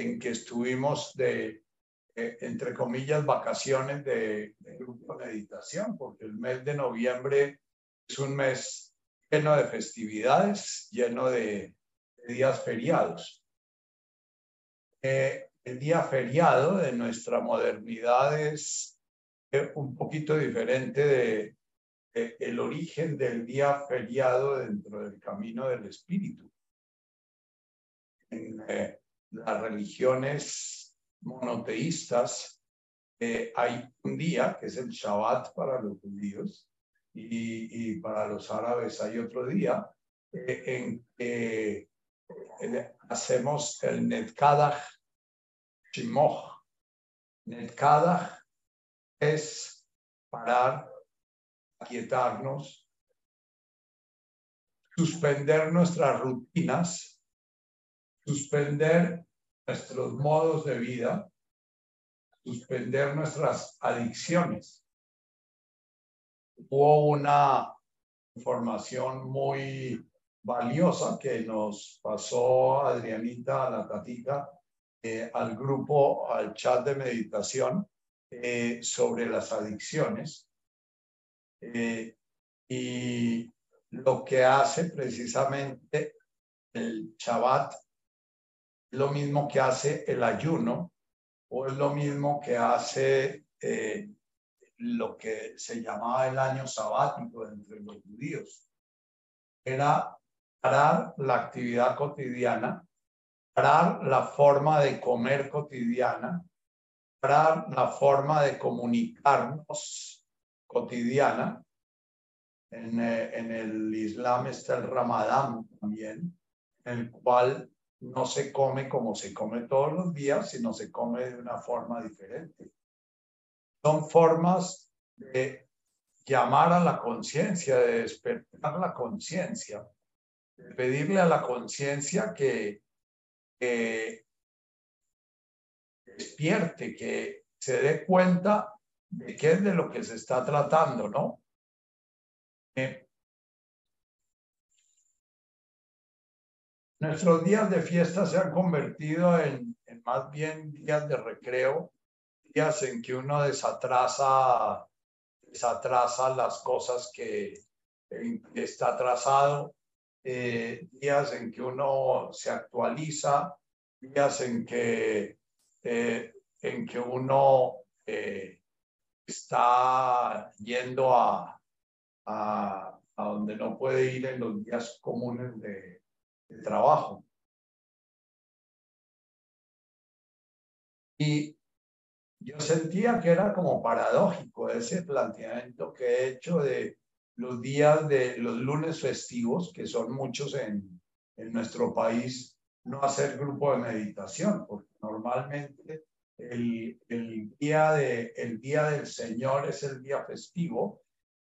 en que estuvimos de, eh, entre comillas, vacaciones de, grupo de meditación, porque el mes de noviembre es un mes lleno de festividades, lleno de, días feriados. Eh, el día feriado de nuestra modernidad es eh, un poquito diferente de, el origen del día feriado dentro del camino del espíritu. En eh, las religiones monoteístas hay un día que es el Shabbat para los judíos y, para los árabes hay otro día en que hacemos el Netkadach Shimoch. Netkadach es parar, aquietarnos, suspender nuestras rutinas, suspender nuestros modos de vida, suspender nuestras adicciones. Hubo una información muy valiosa que nos pasó Adrianita, la tatita, eh, al grupo, al chat de meditación eh, sobre las adicciones. Eh, y lo que hace precisamente el Shabbat lo mismo que hace el ayuno o es lo mismo que hace lo que se llamaba el año sabático entre los judíos. Era parar la actividad cotidiana, parar la forma de comer cotidiana, parar la forma de comunicarnos cotidiana. En, eh, en el Islam está el Ramadán también, el cual no se come como se come todos los días, sino se come de una forma diferente. Son formas de llamar a la conciencia, de despertar la conciencia pedirle a la conciencia que, despierte, que se dé cuenta de qué es de lo que se está tratando, ¿no? Eh, nuestros días de fiesta se han convertido en, más bien días de recreo, días en que uno desatrasa, desatrasa las cosas que, está atrasado eh, días en que uno se actualiza, días en que, eh, en que uno eh, está yendo a, a, donde no puede ir en los días comunes de, de trabajo. Y yo sentía que era como paradójico ese planteamiento que he hecho de los días de los lunes festivos, que son muchos en, en nuestro país, no hacer grupo de meditación, porque normalmente el, el, día, de, el día del Señor es el día festivo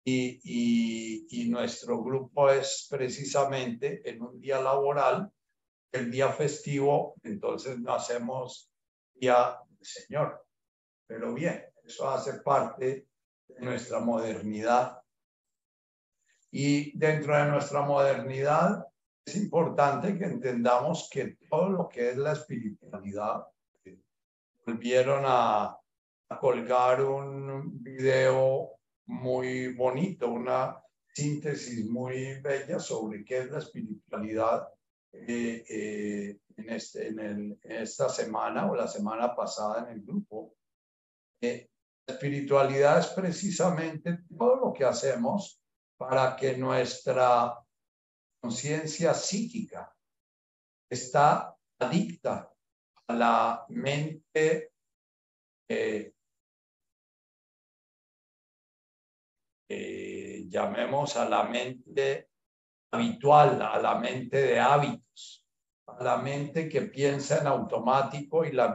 y, y, nuestro grupo es precisamente en un día laboral, el día festivo, entonces no hacemos día del Señor. Pero bien, eso hace parte de nuestra modernidad y dentro de nuestra modernidad es importante que entendamos que todo lo que es la espiritualidad, volvieron a, colgar un video muy bonito, una síntesis muy bella sobre qué es la espiritualidad eh, eh, en, este, en, el, esta semana o la semana pasada en el grupo. Eh, la espiritualidad es precisamente todo lo que hacemos para que nuestra conciencia psíquica está adicta a la mente eh, eh, llamemos a la mente habitual, a la mente de hábitos, a la mente que piensa en automático y la,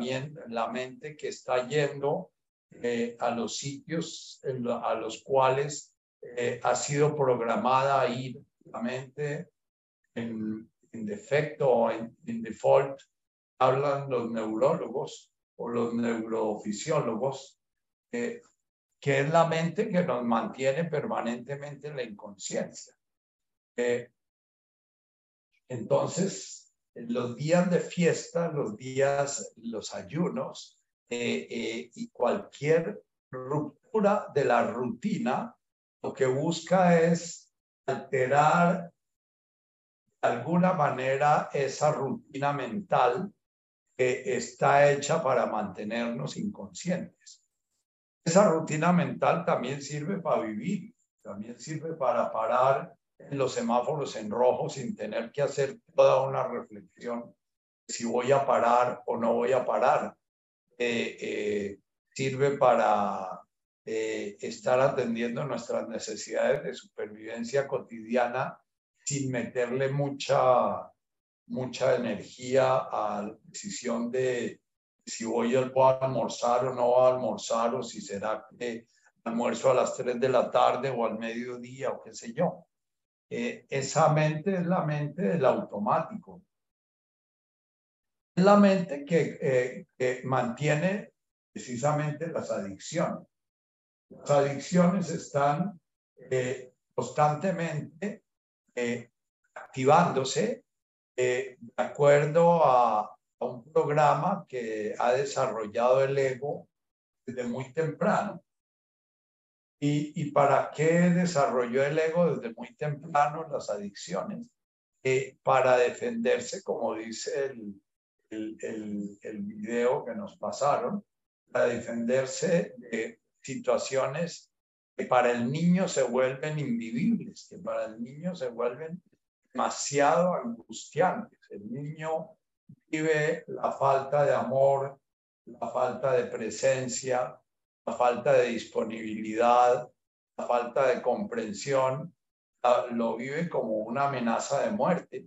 la mente que está yendo eh, a los sitios a los cuales eh, ha sido programada ahí mente en, en defecto o en, default, hablan los neurólogos o los neurofisiólogos, que es la mente que nos mantiene permanentemente en la inconsciencia. Eh, entonces, los días de fiesta, los días, los ayunos eh, eh, y cualquier ruptura de la rutina, lo que busca es alterar de alguna manera esa rutina mental que está hecha para mantenernos inconscientes. Esa rutina mental también sirve para vivir, también sirve para parar en los semáforos en rojo sin tener que hacer toda una reflexión si voy a parar o no voy a parar. Eh, eh, sirve para eh, estar atendiendo nuestras necesidades de supervivencia cotidiana sin meterle mucha, mucha energía a la decisión de si voy a almorzar o no voy a almorzar o si será que almuerzo a las 3 de la tarde o al mediodía o qué sé yo. Eh, esa mente es la mente del automático. Es la mente que, eh, que mantiene precisamente las adicciones. Las adicciones están eh, constantemente activándose de acuerdo a, a, un programa que ha desarrollado el ego desde muy temprano. ¿Y, para qué desarrolló el ego desde muy temprano las adicciones? Eh, para defenderse, como dice el, el, el, video que nos pasaron, para defenderse de situaciones que para el niño se vuelven invivibles, que para el niño se vuelven demasiado angustiantes. El niño vive la falta de amor, la falta de presencia, la falta de disponibilidad, la falta de comprensión, lo vive como una amenaza de muerte.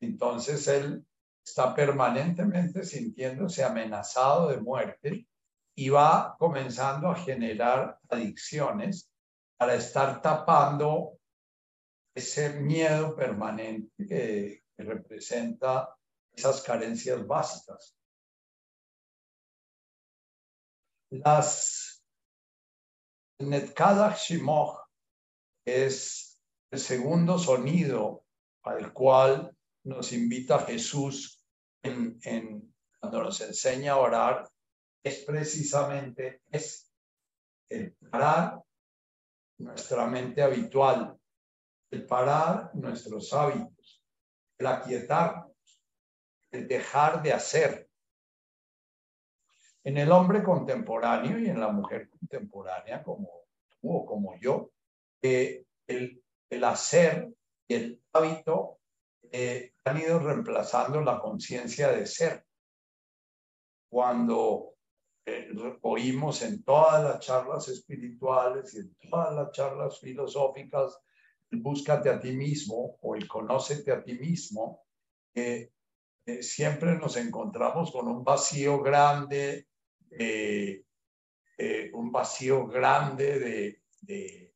Entonces él está permanentemente sintiéndose amenazado de muerte y va comenzando a generar adicciones para estar tapando ese miedo permanente que, representa esas carencias básicas. Las Netkadach Shimoch es el segundo sonido al cual nos invita Jesús en, cuando nos enseña a orar, es precisamente es el parar nuestra mente habitual, el parar nuestros hábitos, el aquietarnos, el dejar de hacer, en el hombre contemporáneo y en la mujer contemporánea, como tú o como yo, el, el, hacer y el hábito eh, han ido reemplazando la conciencia de ser. Cuando eh, oímos en todas las charlas espirituales y en todas las charlas filosóficas el búscate a ti mismo o el conócete a ti mismo, eh, siempre nos encontramos con un vacío grande eh, eh, un vacío grande de,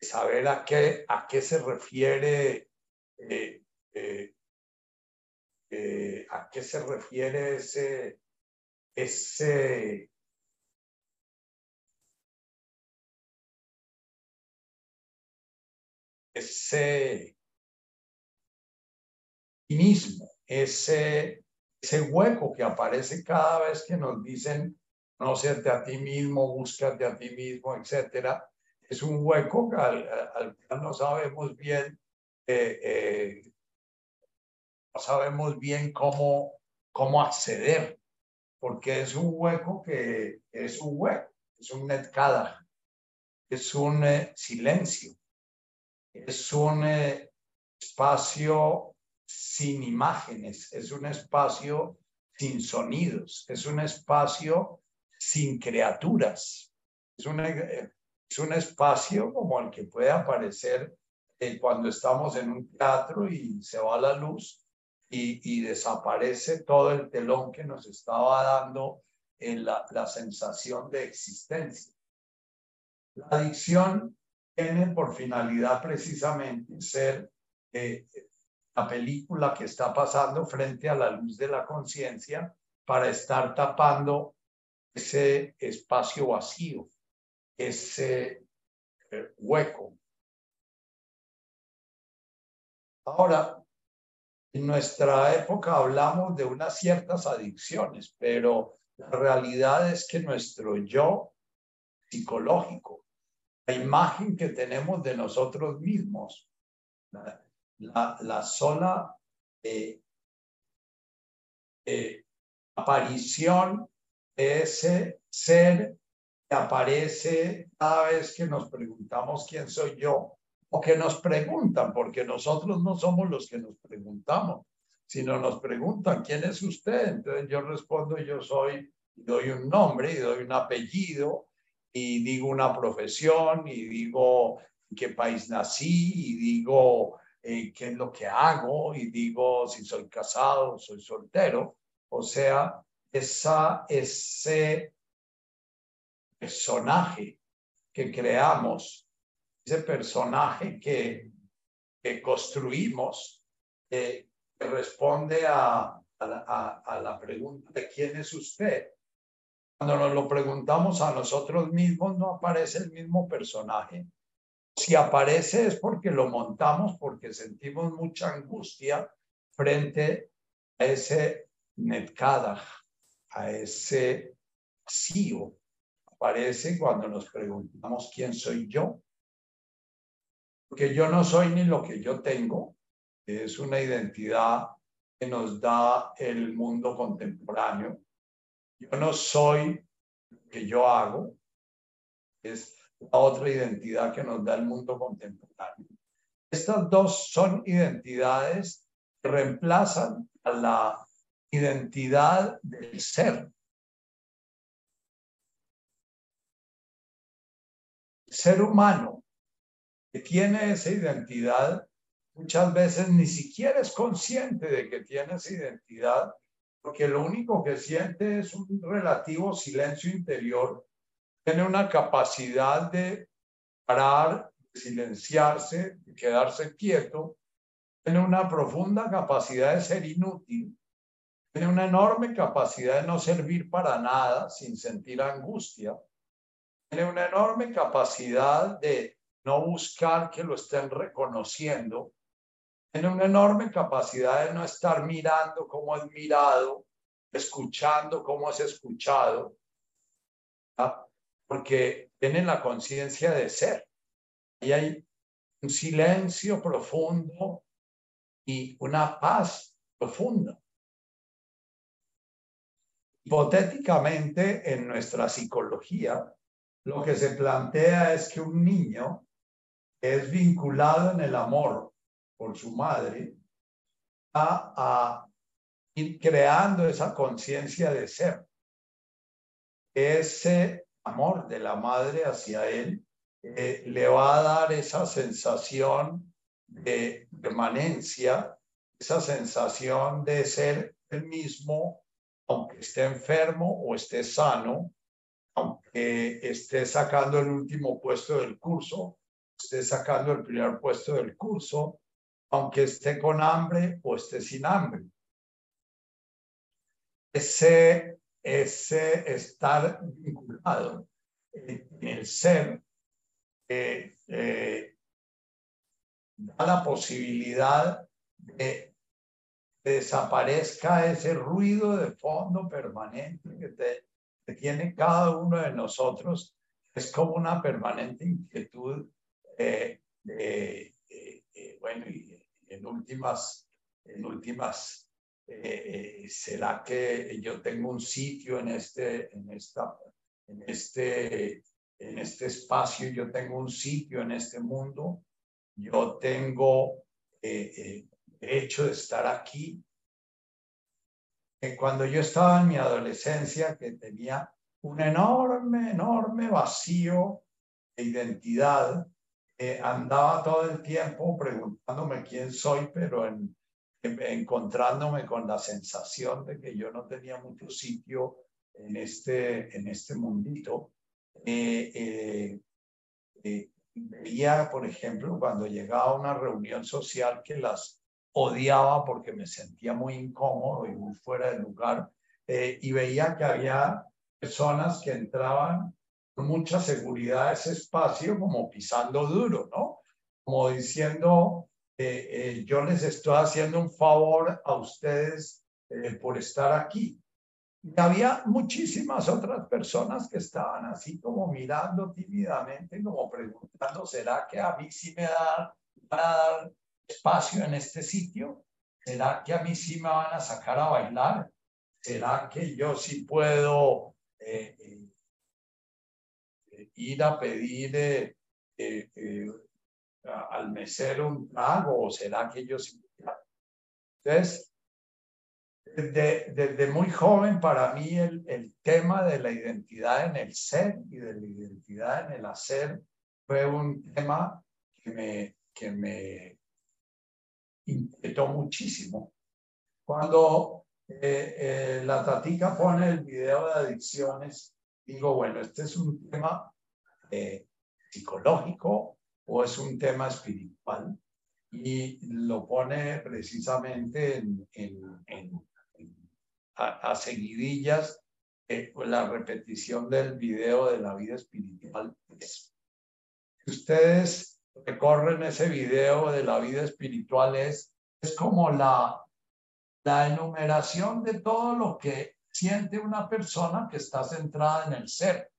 saber a qué, a qué se refiere, eh, a qué se refiere ese, ese ese ese ese hueco que aparece cada vez que nos dicen conócete a ti mismo, búscate a ti mismo, etcétera, es un hueco al, al que no sabemos bien, eh, eh, no sabemos bien cómo, cómo acceder, porque es un hueco que es un hueco, es un netkada, es un eh, silencio, es un espacio sin imágenes, es un espacio sin sonidos, es un espacio sin criaturas, es un, es un espacio como el que puede aparecer eh, cuando estamos en un teatro y se va la luz y, desaparece todo el telón que nos estaba dando en la, la sensación de existencia. La adicción tiene por finalidad precisamente ser eh, la película que está pasando frente a la luz de la conciencia para estar tapando ese espacio vacío, ese eh, hueco. Ahora, En nuestra época hablamos de unas ciertas adicciones, pero la realidad es que nuestro yo psicológico, la imagen que tenemos de nosotros mismos, la, sola aparición de ese ser que aparece cada vez que nos preguntamos quién soy yo o que nos preguntan, porque nosotros no somos los que nos preguntamos, sino nos preguntan quién es usted. Entonces yo respondo, yo soy, doy un nombre y doy un apellido y digo una profesión y digo en qué país nací y digo eh, qué es lo que hago y digo si soy casado, soy soltero. O sea, esa, ese personaje que creamos, ese personaje que, que construimos, eh, que responde a, a la pregunta de quién es usted. Cuando nos lo preguntamos a nosotros mismos, no aparece el mismo personaje. Si aparece es porque lo montamos, porque sentimos mucha angustia frente a ese netkadach, a ese vacío. Aparece cuando nos preguntamos quién soy yo. Porque yo no soy ni lo que yo tengo, es una identidad que nos da el mundo contemporáneo yo no soy lo que yo hago, es la otra identidad que nos da el mundo contemporáneo. Estas dos son identidades que reemplazan a la identidad del ser. El ser humano que tiene esa identidad muchas veces ni siquiera es consciente de que tiene esa identidad porque lo único que siente es un relativo silencio interior, tiene una capacidad de parar, de silenciarse, de quedarse quieto, tiene una profunda capacidad de ser inútil, tiene una enorme capacidad de no servir para nada sin sentir angustia, tiene una enorme capacidad de no buscar que lo estén reconociendo, tiene una enorme capacidad de no estar mirando como es mirado, escuchando como es escuchado, porque tiene la conciencia de ser. Y hay un silencio profundo y una paz profunda. Hipotéticamente, en nuestra psicología, lo que se plantea es que un niño es vinculado en el amor por su madre, a, a ir creando esa conciencia de ser. Ese amor de la madre hacia él eh, le va a dar esa sensación de permanencia, esa sensación de ser el mismo, aunque esté enfermo o esté sano, aunque esté sacando el último puesto del curso, esté sacando el primer puesto del curso, aunque esté con hambre o esté sin hambre. Ese, ese estar vinculado en el ser eh, eh, da la posibilidad de que desaparezca ese ruido de fondo permanente que, tiene cada uno de nosotros. Es como una permanente inquietud eh, de, bueno, y en últimas, en últimas, eh, eh, ¿será que yo tengo un sitio en este, en esta, en este, en este espacio? Yo tengo un sitio en este mundo. Yo tengo eh, derecho de estar aquí. Cuando yo estaba en mi adolescencia, que tenía un enorme, enorme vacío de identidad, eh, andaba todo el tiempo preguntándome quién soy, pero en, encontrándome con la sensación de que yo no tenía mucho sitio en este, en este mundito. Eh, eh, veía, por ejemplo, cuando llegaba a una reunión social que las odiaba porque me sentía muy incómodo y muy fuera de lugar, y veía que había personas que entraban con mucha seguridad ese espacio como pisando duro, ¿no? Como diciendo, eh, eh, yo les estoy haciendo un favor a ustedes eh, por estar aquí. Había muchísimas otras personas que estaban así como mirando tímidamente, como preguntando, ¿será que a mí sí me da, van a dar espacio en este sitio? ¿Será que a mí sí me van a sacar a bailar? ¿Será que yo sí puedo ir a pedir al mesero un trago o será que ellos... Entonces, desde, desde, muy joven para mí el, el, tema de la identidad en el ser y de la identidad en el hacer fue un tema que me, que me inquietó muchísimo. Cuando eh, eh, la Tatica pone el video de adicciones, digo, bueno, este es un tema eh, psicológico o es un tema espiritual y lo pone precisamente en, en, a, seguidillas eh, la repetición del video de la vida espiritual. Ustedes recorren ese video de la vida espiritual es, es como la, la enumeración de todo lo que siente una persona que está centrada en el ser.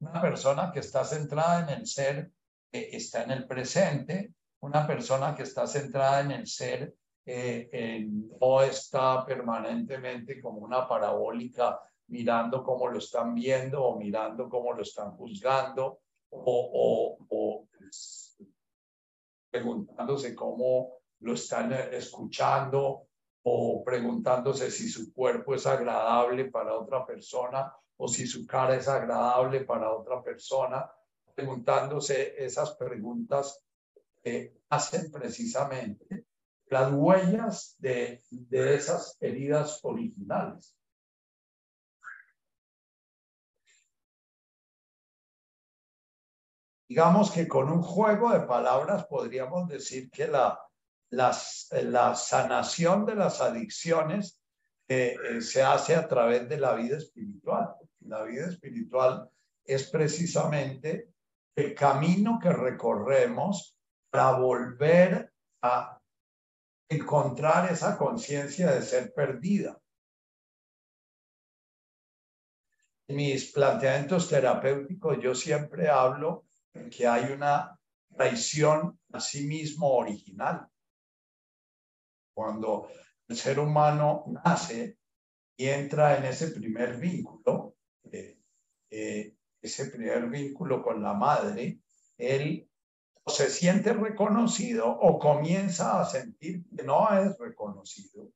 Una persona que está centrada en el ser está en el presente, una persona que está centrada en el ser eh, no está permanentemente como una parabólica mirando cómo lo están viendo o mirando cómo lo están juzgando o, preguntándose cómo lo están escuchando o preguntándose si su cuerpo es agradable para otra persona o si su cara es agradable para otra persona preguntándose esas preguntas que hacen precisamente las huellas de, de esas heridas originales. Digamos que con un juego de palabras podríamos decir que la, la, sanación de las adicciones eh, eh, se hace a través de la vida espiritual. La vida espiritual es precisamente el camino que recorremos para volver a encontrar esa conciencia de ser perdida. En mis planteamientos terapéuticos yo siempre hablo que hay una traición a sí mismo original. Cuando el ser humano nace y entra en ese primer vínculo, eh, eh, ese primer vínculo con la madre, él se siente reconocido o comienza a sentir que no es reconocido.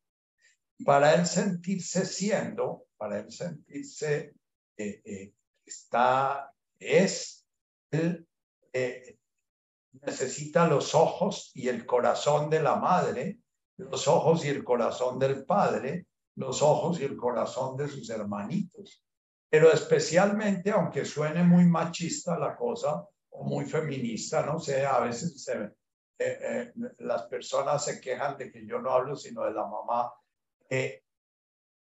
Para él sentirse siendo, para él sentirse está, es, él eh, necesita los ojos y el corazón de la madre, los ojos y el corazón del padre, los ojos y el corazón de sus hermanitos pero especialmente, aunque suene muy machista la cosa o muy feminista, no sé, a veces se, eh, eh, las personas se quejan de que yo no hablo sino de la mamá. Eh,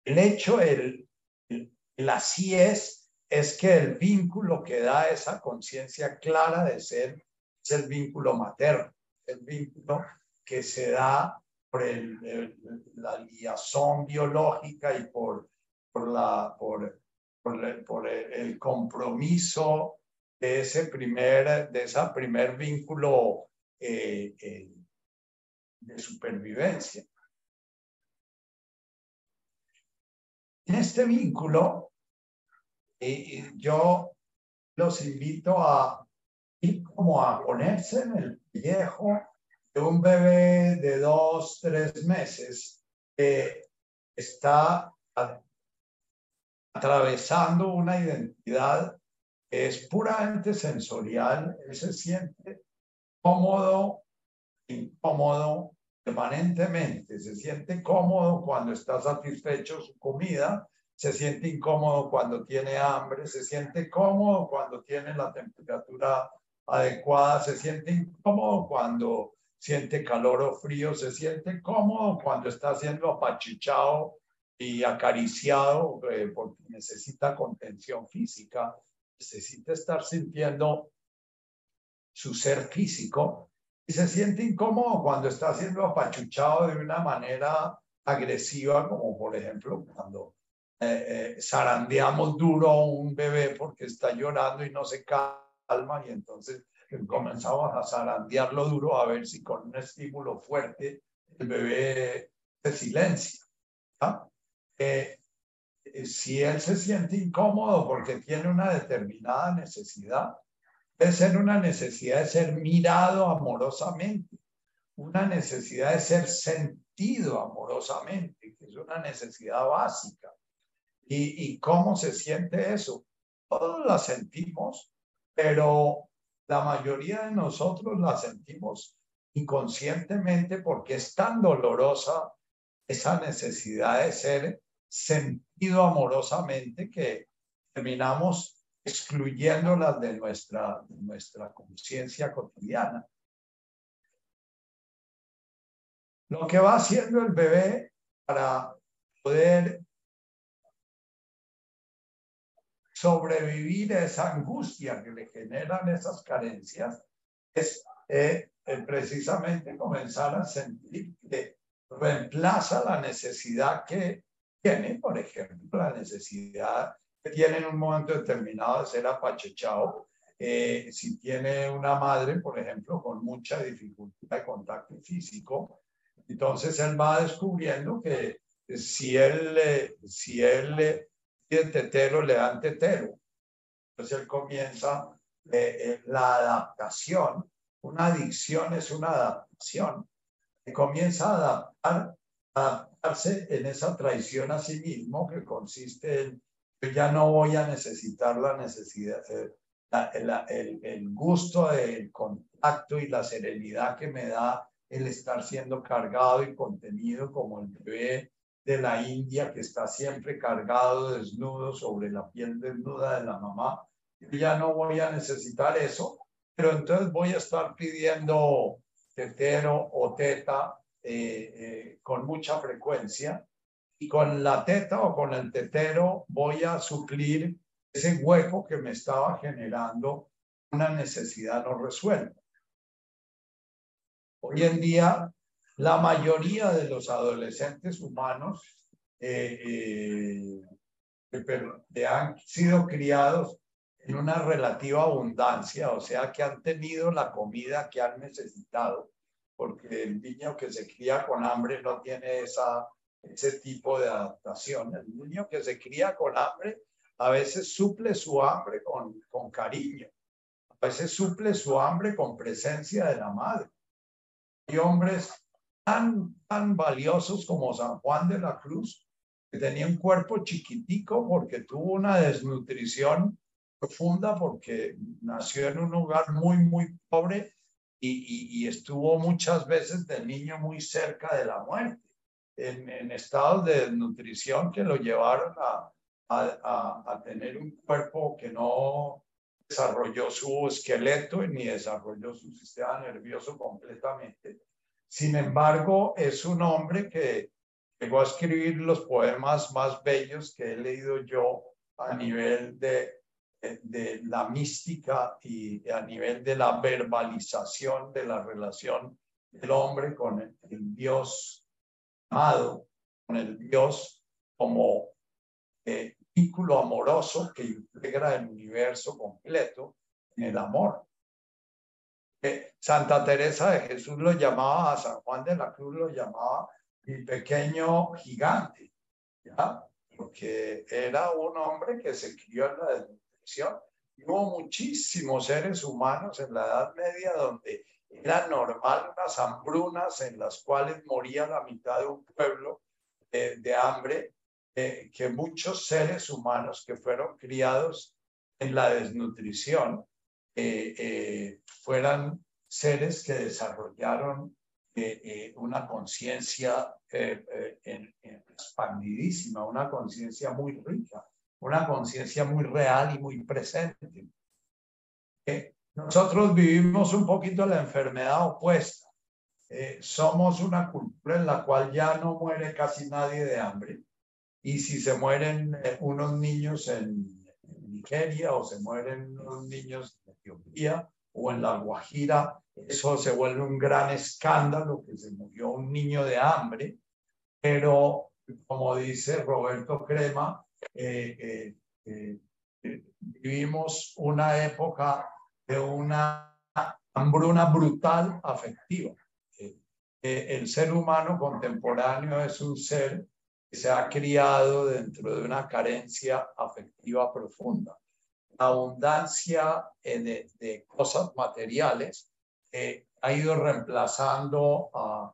el hecho, el, el, así es, es que el vínculo que da esa conciencia clara de ser es el vínculo materno, el vínculo que se da por el, la liazón biológica y por, por, la, por por, el, compromiso de ese primer, de esa primer vínculo eh, eh, de supervivencia. En este vínculo, eh, yo los invito a ir como a ponerse en el viejo de un bebé de dos, tres meses que está atravesando una identidad que es puramente sensorial, él se siente cómodo, incómodo permanentemente, se siente cómodo cuando está satisfecho su comida, se siente incómodo cuando tiene hambre, se siente cómodo cuando tiene la temperatura adecuada, se siente incómodo cuando siente calor o frío, se siente cómodo cuando está siendo apachichado y acariciado eh, porque necesita contención física, necesita estar sintiendo su ser físico y se siente incómodo cuando está siendo apachuchado de una manera agresiva, como por ejemplo cuando eh, eh, zarandeamos duro a un bebé porque está llorando y no se calma y entonces comenzamos a zarandearlo duro a ver si con un estímulo fuerte el bebé se silencia. Eh, si él se siente incómodo porque tiene una determinada necesidad, puede ser una necesidad de ser mirado amorosamente, una necesidad de ser sentido amorosamente, que es una necesidad básica. ¿Y, cómo se siente eso? Todos la sentimos, pero la mayoría de nosotros la sentimos inconscientemente porque es tan dolorosa esa necesidad de ser sentido amorosamente que terminamos excluyéndolas de nuestra, de nuestra conciencia cotidiana. Lo que va haciendo el bebé para poder sobrevivir a esa angustia que le generan esas carencias es eh, precisamente comenzar a sentir que reemplaza la necesidad que tiene, por ejemplo, la necesidad que tiene en un momento determinado de ser apachechado. Eh, si tiene una madre, por ejemplo, con mucha dificultad de contacto físico, entonces él va descubriendo que si él, si él el tetero le dan tetero. Entonces él comienza eh, eh, la adaptación. Una adicción es una adaptación. Y comienza a adaptar, en esa traición a sí mismo que consiste en yo ya no voy a necesitar la necesidad, eh, el, el gusto del contacto y la serenidad que me da el estar siendo cargado y contenido como el bebé de la India que está siempre cargado desnudo sobre la piel desnuda de la mamá. Yo ya no voy a necesitar eso, pero entonces voy a estar pidiendo tetero o teta eh, eh, con mucha frecuencia y con la teta o con el tetero voy a suplir ese hueco que me estaba generando una necesidad no resuelta. Hoy en día la mayoría de los adolescentes humanos eh, eh, han sido criados en una relativa abundancia, o sea, que han tenido la comida que han necesitado, porque el niño que se cría con hambre no tiene esa, ese tipo de adaptación. El niño que se cría con hambre a veces suple su hambre con, con cariño, a veces suple su hambre con presencia de la madre. Hay hombres tan, tan valiosos como San Juan de la Cruz, que tenía un cuerpo chiquitico porque tuvo una desnutrición profunda porque nació en un lugar muy, muy pobre y, estuvo muchas veces de niño muy cerca de la muerte, en, en estados de desnutrición que lo llevaron a, tener un cuerpo que no desarrolló su esqueleto ni desarrolló su sistema nervioso completamente. Sin embargo, es un hombre que llegó a escribir los poemas más bellos que he leído yo a nivel de, de la mística y a nivel de la verbalización de la relación del hombre con el, Dios amado, con el Dios como eh, vínculo amoroso que integra el universo completo en el amor. Santa Teresa de Jesús lo llamaba, a San Juan de la Cruz lo llamaba mi pequeño gigante, ¿ya? Porque era un hombre que se crió en la hubo muchísimos seres humanos en la Edad Media donde era normal unas hambrunas en las cuales moría la mitad de un pueblo de hambre, eh, que muchos seres humanos que fueron criados en la desnutrición eh, eh, fueran seres que desarrollaron una conciencia expandidísima, una conciencia muy rica, una conciencia muy real y muy presente. nosotros vivimos un poquito la enfermedad opuesta. somos una cultura en la cual ya no muere casi nadie de hambre. Y si se mueren unos niños en Nigeria o se mueren unos niños en Etiopía o en La Guajira, eso se vuelve un gran escándalo, que se murió un niño de hambre, pero como dice Roberto Crema, eh, eh, eh, vivimos una época de una hambruna brutal afectiva. el ser humano contemporáneo es un ser que se ha criado dentro de una carencia afectiva profunda. La abundancia de, de cosas materiales ha ido reemplazando a,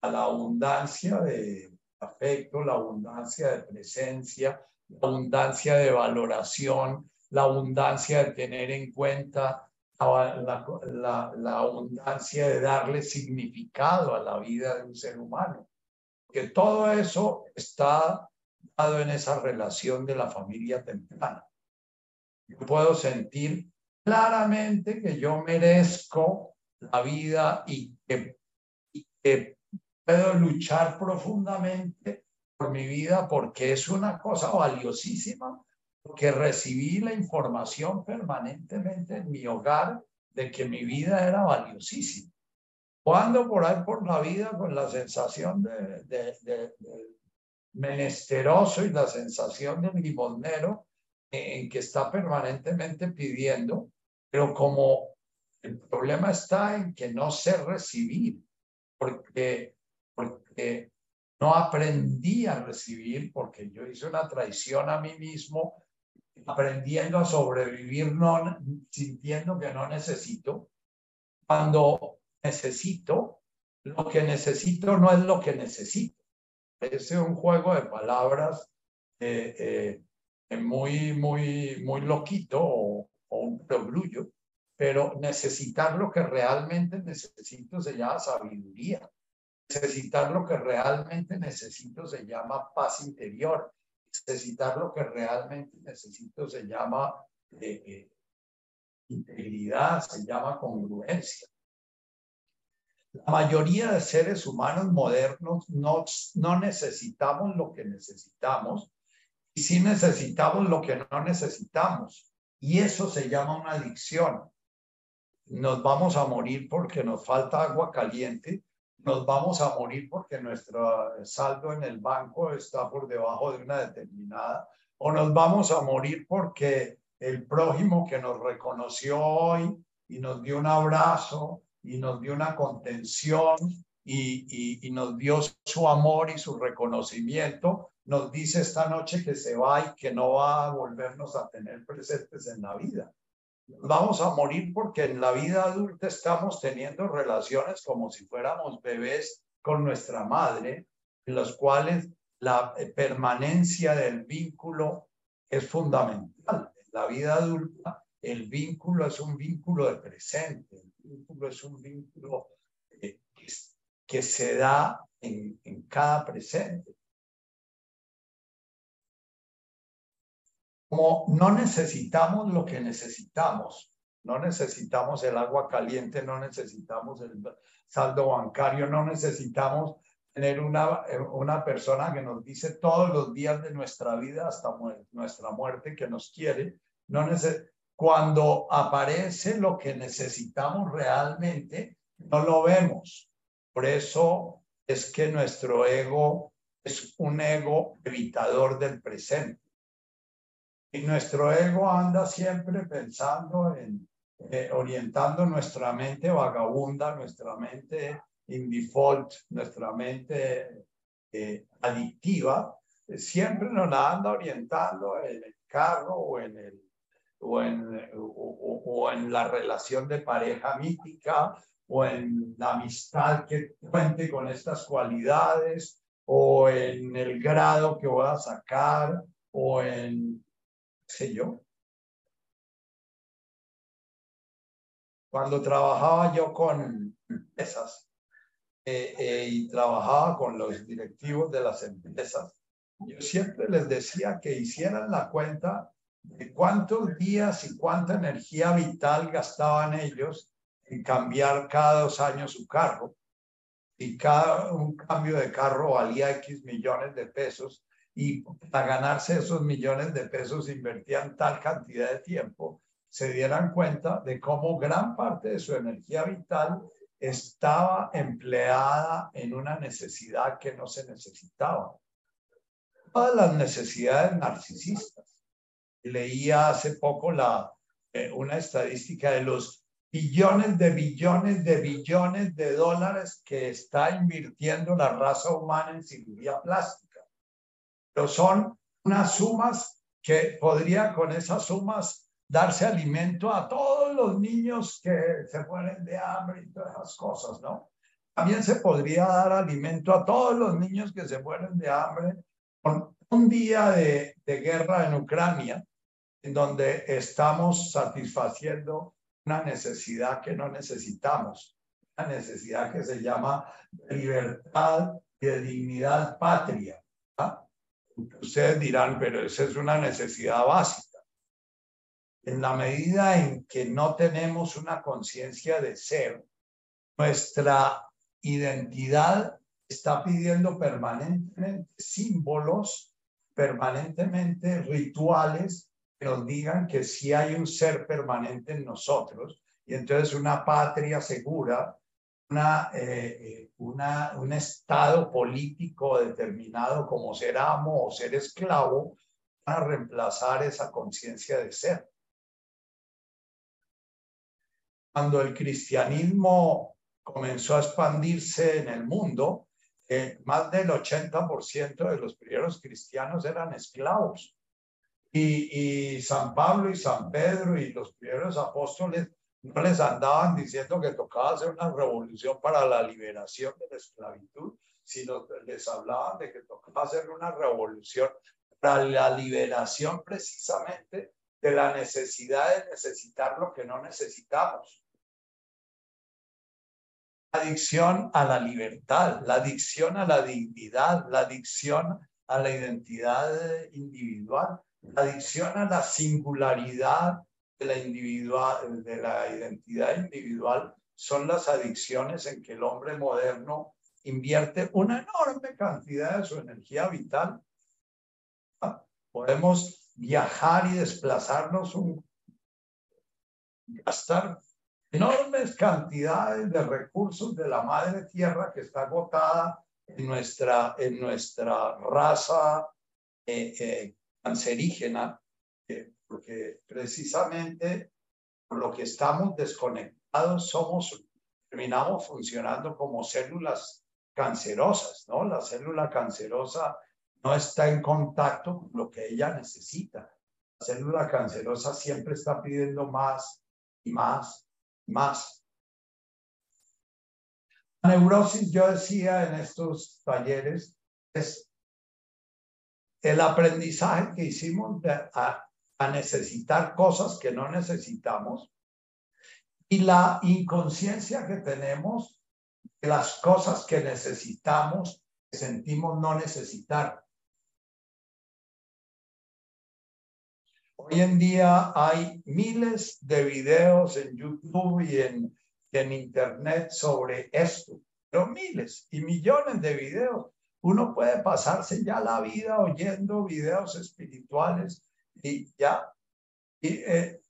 a la abundancia de afecto, la abundancia de presencia, la abundancia de valoración, la abundancia de tener en cuenta, la, abundancia de darle significado a la vida de un ser humano. Que todo eso está dado en esa relación de la familia temprana. Yo puedo sentir claramente que yo merezco la vida y que puedo luchar profundamente por mi vida porque es una cosa valiosísima, porque recibí la información permanentemente en mi hogar de que mi vida era valiosísima. Cuando por ahí por la vida con la sensación de, de, menesteroso y la sensación del limosnero en que está permanentemente pidiendo, pero como el problema está en que no sé recibir, porque, porque no aprendí a recibir porque yo hice una traición a mí mismo, aprendiendo a sobrevivir, no, sintiendo que no necesito. Cuando necesito, lo que necesito no es lo que necesito. Ese es un juego de palabras eh, eh, muy, muy, muy loquito o, o un progrullo, pero necesitar lo que realmente necesito se llama sabiduría Necesitar lo que realmente necesito se llama paz interior. Necesitar lo que realmente necesito se llama eh, eh, integridad, se llama congruencia. La mayoría de seres humanos modernos no, no necesitamos lo que necesitamos y sí necesitamos lo que no necesitamos. Y eso se llama una adicción. Nos vamos a morir porque nos falta agua caliente nos vamos a morir porque nuestro saldo en el banco está por debajo de una determinada, o nos vamos a morir porque el prójimo que nos reconoció hoy y nos dio un abrazo y nos dio una contención y, y, y nos dio su amor y su reconocimiento, nos dice esta noche que se va y que no va a volvernos a tener presentes en la vida vamos a morir porque en la vida adulta estamos teniendo relaciones como si fuéramos bebés con nuestra madre, en los cuales la eh, permanencia del vínculo es fundamental. En la vida adulta, el vínculo es un vínculo de presente, el vínculo es un vínculo eh, que, se da en cada presente. Como no necesitamos lo que necesitamos, no necesitamos el agua caliente, no necesitamos el saldo bancario, no necesitamos tener una, una persona que nos dice todos los días de nuestra vida hasta nuestra muerte que nos quiere. No Cuando aparece lo que necesitamos realmente, no lo vemos. Por eso es que nuestro ego es un ego evitador del presente. Y nuestro ego anda siempre pensando en, eh, orientando nuestra mente vagabunda, nuestra mente in default, nuestra mente eh, adictiva, siempre nos la anda orientando en el carro o en, el, o en, o en la relación de pareja mítica o en la amistad que cuente con estas cualidades o en el grado que voy a sacar o en sé yo. Cuando trabajaba yo con empresas eh, eh, y trabajaba con los directivos de las empresas, yo siempre les decía que hicieran la cuenta de cuántos días y cuánta energía vital gastaban ellos en cambiar cada dos años su carro. Y cada un cambio de carro valía X millones de pesos y para ganarse esos millones de pesos invertían tal cantidad de tiempo. se dieran cuenta de cómo gran parte de su energía vital estaba empleada en una necesidad que no se necesitaba. Todas las necesidades narcisistas. Leía hace poco la, eh, una estadística de los billones de billones de billones de dólares que está invirtiendo la raza humana en cirugía plástica. Pero son unas sumas que podría con esas sumas darse alimento a todos los niños que se mueren de hambre y todas esas cosas, ¿no? También se podría dar alimento a todos los niños que se mueren de hambre con un día de, de guerra en Ucrania, en donde estamos satisfaciendo una necesidad que no necesitamos, una necesidad que se llama libertad y de dignidad patria. Ustedes dirán, pero esa es una necesidad básica. En la medida en que no tenemos una conciencia de ser, nuestra identidad está pidiendo permanentemente símbolos, permanentemente rituales que nos digan que sí hay un ser permanente en nosotros y entonces una patria segura, eh, eh, una, un estado político determinado como ser amo o ser esclavo, van a reemplazar esa conciencia de ser. Cuando el cristianismo comenzó a expandirse en el mundo, eh, más del 80% de los primeros cristianos eran esclavos. Y, San Pablo y San Pedro y los primeros apóstoles no les andaban diciendo que tocaba hacer una revolución para la liberación de la esclavitud, sino les hablaban de que tocaba hacer una revolución para la liberación precisamente de la necesidad de necesitar lo que no necesitamos. Adicción a la libertad, la adicción a la dignidad, la adicción a la identidad individual la adicción a la singularidad de la, individual, de la identidad individual son las adicciones en que el hombre moderno invierte una enorme cantidad de su energía vital. ¿Ah? Podemos viajar y desplazarnos, un, gastar enormes cantidades de recursos de la madre tierra que está agotada en nuestra, en nuestra raza eh, eh, cancerígena, porque precisamente por lo que estamos desconectados somos, terminamos funcionando como células cancerosas, ¿no? La célula cancerosa no está en contacto con lo que ella necesita. La célula cancerosa siempre está pidiendo más y más y más. La neurosis, yo decía en estos talleres, es el aprendizaje que hicimos a, necesitar cosas que no necesitamos y la inconsciencia que tenemos de las cosas que necesitamos, que sentimos no necesitar. Hoy en día hay miles de videos en YouTube y en, en Internet sobre esto, pero miles y millones de videos uno puede pasarse ya la vida oyendo videos espirituales y ya, y, eh,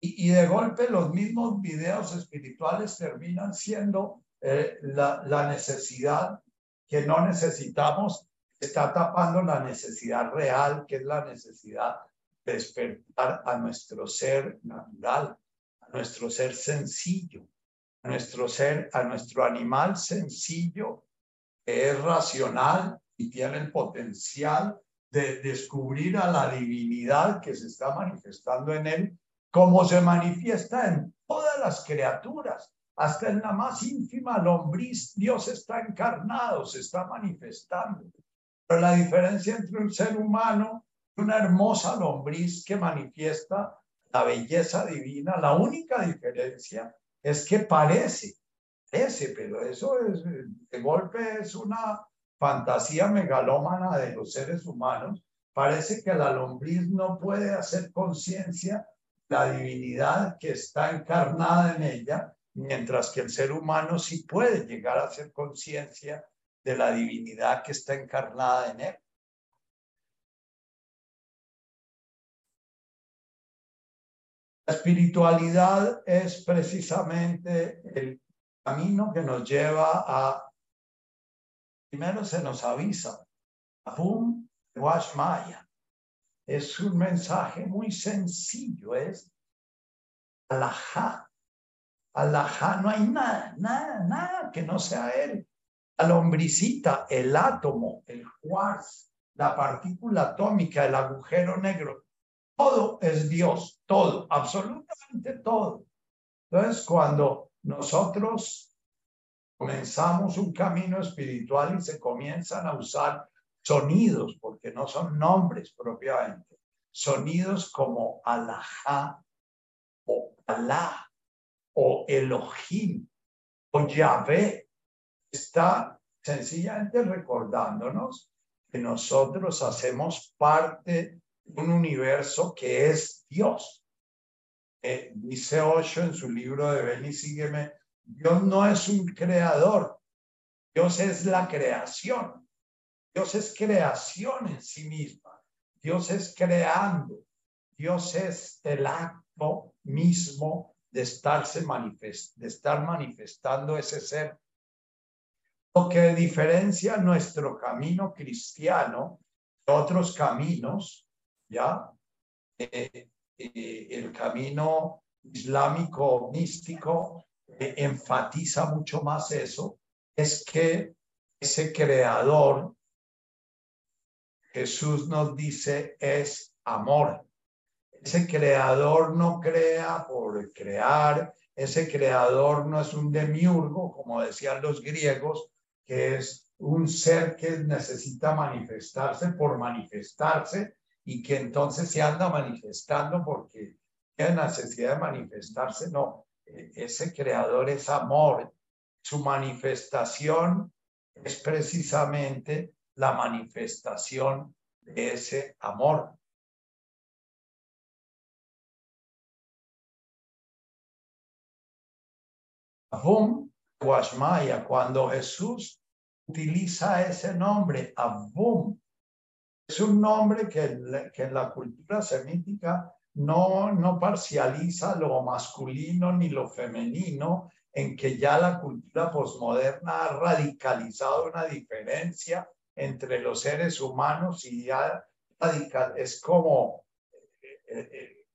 y, de golpe los mismos videos espirituales terminan siendo eh, la, la necesidad que no necesitamos, está tapando la necesidad real, que es la necesidad de despertar a nuestro ser natural, a nuestro ser sencillo, a nuestro ser, a nuestro animal sencillo es racional y tiene el potencial de descubrir a la divinidad que se está manifestando en él, como se manifiesta en todas las criaturas, hasta en la más ínfima lombriz, Dios está encarnado, se está manifestando. Pero la diferencia entre un ser humano y una hermosa lombriz que manifiesta la belleza divina, la única diferencia es que parece ese, pero eso es, de golpe es una fantasía megalómana de los seres humanos. Parece que la lombriz no puede hacer conciencia la divinidad que está encarnada en ella, mientras que el ser humano sí puede llegar a hacer conciencia de la divinidad que está encarnada en él. La espiritualidad es precisamente el camino que nos lleva a, primero se nos avisa, Abum Maya. Es un mensaje muy sencillo, es alajá. Alajá no hay nada, nada, nada que no sea él. La lombricita, el átomo, el quartz, la partícula atómica, el agujero negro, todo es Dios, todo, absolutamente todo. Entonces, cuando nosotros comenzamos un camino espiritual y se comienzan a usar sonidos, porque no son nombres propiamente, sonidos como Alajá o Alá o Elohim o Yahvé, está sencillamente recordándonos que nosotros hacemos parte de un universo que es Dios. Eh, dice Osho en su libro de Ven y sígueme, Dios no es un creador, Dios es la creación. Dios es creación en sí misma. Dios es creando. Dios es el acto mismo de, estarse manifest de estar manifestando ese ser. Lo que diferencia nuestro camino cristiano de otros caminos, ¿ya? Eh, eh, el camino islámico místico enfatiza mucho más eso, es que ese creador Jesús nos dice es amor. Ese creador no crea por crear, ese creador no es un demiurgo, como decían los griegos, que es un ser que necesita manifestarse por manifestarse y que entonces se anda manifestando porque tiene necesidad de manifestarse. No, ese creador es amor. Su manifestación es precisamente la manifestación de ese amor. Abum Guashmaya, cuando Jesús utiliza ese nombre, Abum, es un nombre que, que en la cultura semítica no, no parcializa lo masculino ni lo femenino, en que ya la cultura posmoderna ha radicalizado una diferencia entre los seres humanos y ya radical. Es como, eh, eh, eh,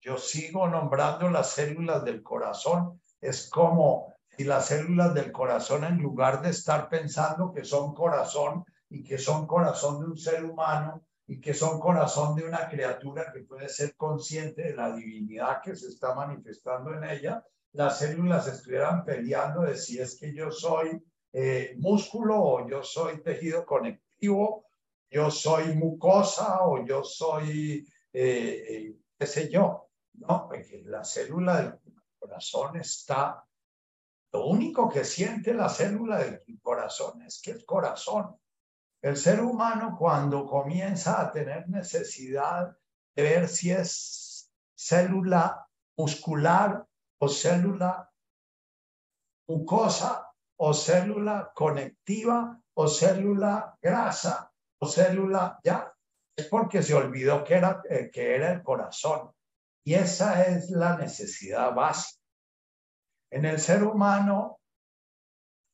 yo sigo nombrando las células del corazón, es como si las células del corazón en lugar de estar pensando que son corazón y que son corazón de un ser humano y que son corazón de una criatura que puede ser consciente de la divinidad que se está manifestando en ella, las células estuvieran peleando de si es que yo soy eh, músculo o yo soy tejido conectivo, yo soy mucosa o yo soy, eh, eh, qué sé yo, ¿no? Porque la célula del corazón está, lo único que siente la célula del corazón es que el corazón. El ser humano cuando comienza a tener necesidad de ver si es célula muscular o célula mucosa o célula conectiva o célula grasa o célula ya. Es porque se olvidó que era, eh, que era el corazón. Y esa es la necesidad básica. En el ser humano,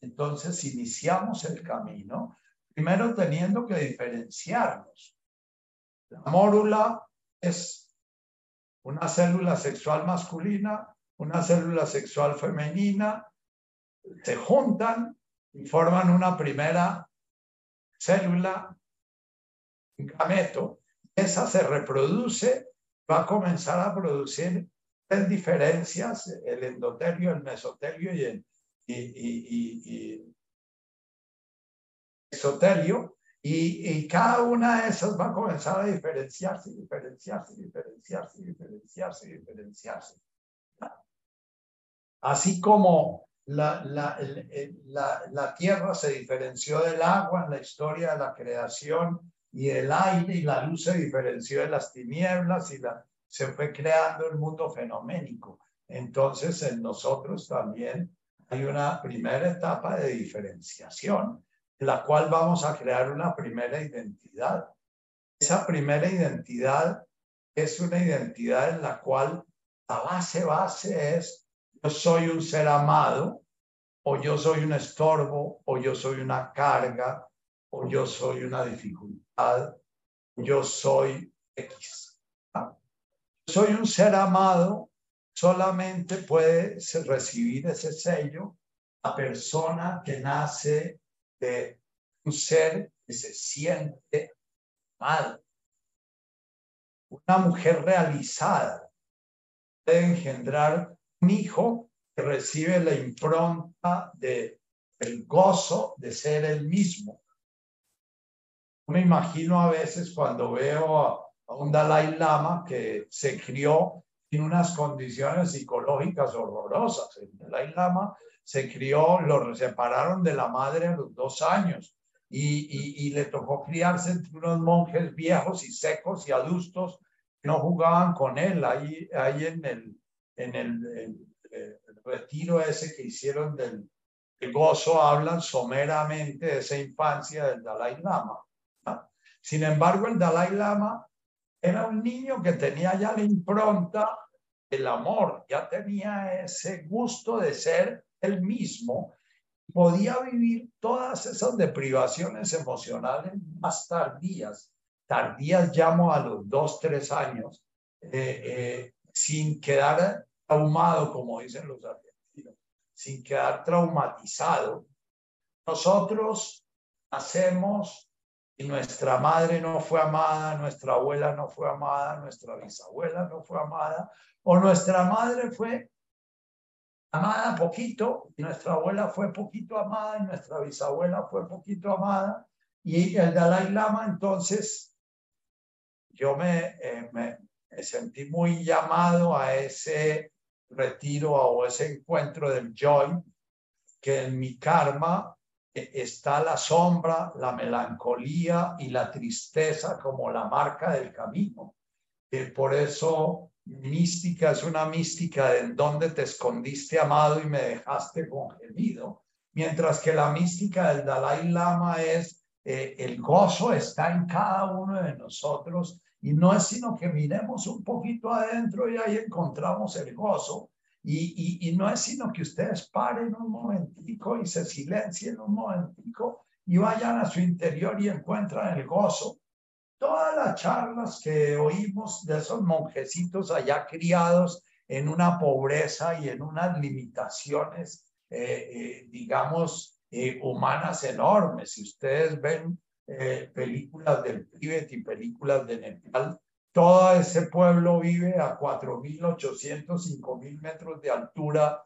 entonces iniciamos el camino, primero teniendo que diferenciarnos. La mórula es una célula sexual masculina, una célula sexual femenina, se juntan y forman una primera célula, un gameto. Esa se reproduce, va a comenzar a producir tres diferencias, el endotelio, el mesotelio y el y, exotelio, y, cada una de esas va a comenzar a diferenciarse, diferenciarse, diferenciarse, diferenciarse, diferenciarse. Así como la, la, la, la, tierra se diferenció del agua en la historia de la creación y el aire y la luz se diferenció de las tinieblas y la, se fue creando el mundo fenoménico. Entonces en nosotros también hay una primera etapa de diferenciación, la cual vamos a crear una primera identidad. Esa primera identidad es una identidad en la cual la base base es yo soy un ser amado o yo soy un estorbo o yo soy una carga o yo soy una dificultad, yo soy X. Soy un ser amado, solamente puede recibir ese sello la persona que nace de un ser que se siente amado. Una mujer realizada puede engendrar un hijo que recibe la impronta de el gozo de ser el mismo. Me imagino a veces cuando veo a, un Dalai Lama que se crió en unas condiciones psicológicas horrorosas. El Dalai Lama se crió, lo separaron de la madre a los dos años y, y, le tocó criarse entre unos monjes viejos y secos y adustos que no jugaban con él ahí, ahí en el, en el, retiro ese que hicieron del gozo, hablan someramente de esa infancia del Dalai Lama. Sin embargo, el Dalai Lama era un niño que tenía ya la impronta del amor, ya tenía ese gusto de ser el mismo, podía vivir todas esas deprivaciones emocionales más tardías. Tardías llamo a los dos, tres años, eh, eh, sin quedar traumado, como dicen los argentinos, sin quedar traumatizado. Nosotros hacemos y nuestra madre no fue amada, nuestra abuela no fue amada, nuestra bisabuela no fue amada, o nuestra madre fue amada poquito, y nuestra abuela fue poquito amada, y nuestra bisabuela fue poquito amada, y el Dalai Lama entonces, yo me, eh, me, sentí muy llamado a ese retiro o ese encuentro del joy, que en mi karma eh, está la sombra, la melancolía y la tristeza como la marca del camino. Eh, por eso mística es una mística de en donde te escondiste amado y me dejaste con mientras que la mística del Dalai Lama es eh, el gozo está en cada uno de nosotros y no es sino que miremos un poquito adentro y ahí encontramos el gozo. Y, y, y no es sino que ustedes paren un momentico y se silencien un momentico y vayan a su interior y encuentran el gozo todas las charlas que oímos de esos monjecitos allá criados en una pobreza y en unas limitaciones, eh, eh, digamos, eh, humanas enormes. Si ustedes ven películas del Tíbet y películas de Nepal, todo ese pueblo vive a 4.800, 5.000 metros de altura,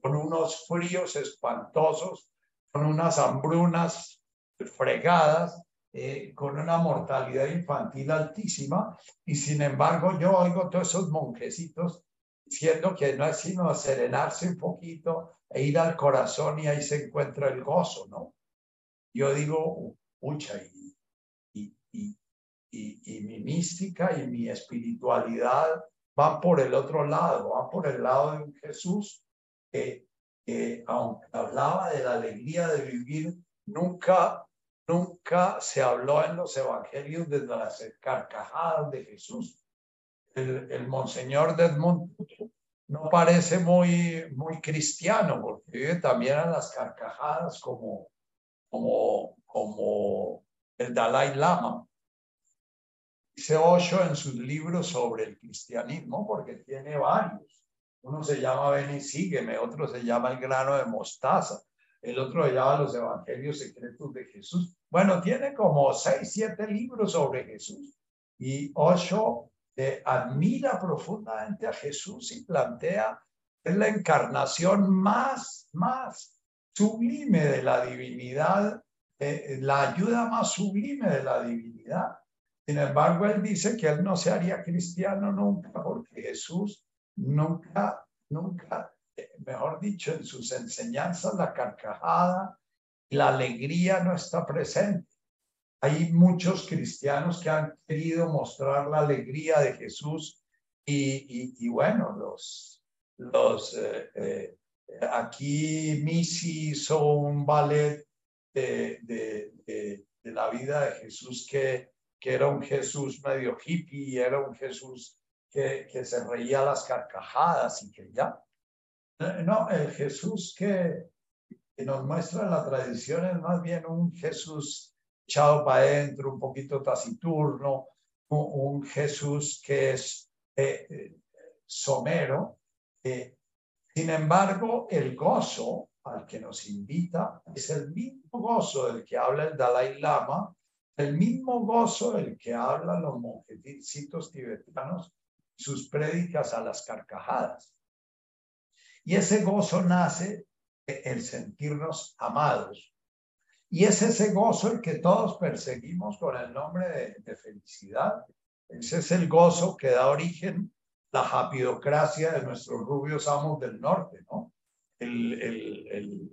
con unos fríos espantosos, con unas hambrunas fregadas, eh, con una mortalidad infantil altísima y sin embargo yo oigo todos esos monjecitos diciendo que no es sino serenarse un poquito e ir al corazón y ahí se encuentra el gozo, ¿no? Yo digo, pucha, y, y, y, y mi mística y mi espiritualidad van por el otro lado, van por el lado de un Jesús que, que aunque hablaba de la alegría de vivir, nunca Nunca se habló en los evangelios de las carcajadas de Jesús. El, el monseñor Desmond no parece muy, muy cristiano porque también a las carcajadas como, como, como el Dalai Lama. Dice Osho en sus libros sobre el cristianismo porque tiene varios. Uno se llama Ven y otro se llama El grano de mostaza, el otro llama Los Evangelios Secretos de Jesús. Bueno, tiene como seis, siete libros sobre Jesús. Y Osho eh, admira profundamente a Jesús y plantea es la encarnación más, más sublime de la divinidad, eh, la ayuda más sublime de la divinidad. Sin embargo, él dice que él no se haría cristiano nunca, porque Jesús nunca, nunca, mejor dicho, en sus enseñanzas, la carcajada, la alegría no está presente. Hay muchos cristianos que han querido mostrar la alegría de Jesús y, bueno, los, los eh, eh, aquí Missy hizo un ballet de, de, de, la vida de Jesús que, que era un Jesús medio hippie, era un Jesús que, que se reía las carcajadas y que ya. No, el Jesús que, nos muestra la tradición es más bien un Jesús echado para adentro, un poquito taciturno, un, Jesús que es eh, eh, somero. Eh, sin embargo, el gozo al que nos invita es el mismo gozo del que habla el Dalai Lama, el mismo gozo del que hablan los monjecitos tibetanos, sus prédicas a las carcajadas. Y ese gozo nace el sentirnos amados. Y es ese gozo el que todos perseguimos con el nombre de, felicidad. Ese es el gozo que da origen la japidocracia de nuestros rubios amos del norte, ¿no? El, el,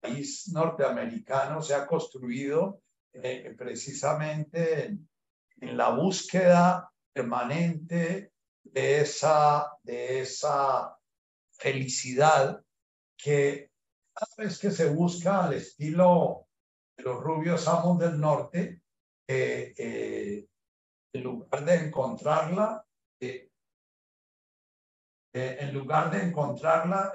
país norteamericano se ha construido eh, precisamente en, en, la búsqueda permanente de esa, de esa felicidad que cada vez que se busca al estilo de los rubios amos del norte, eh, eh, en lugar de encontrarla, eh, en lugar de encontrarla,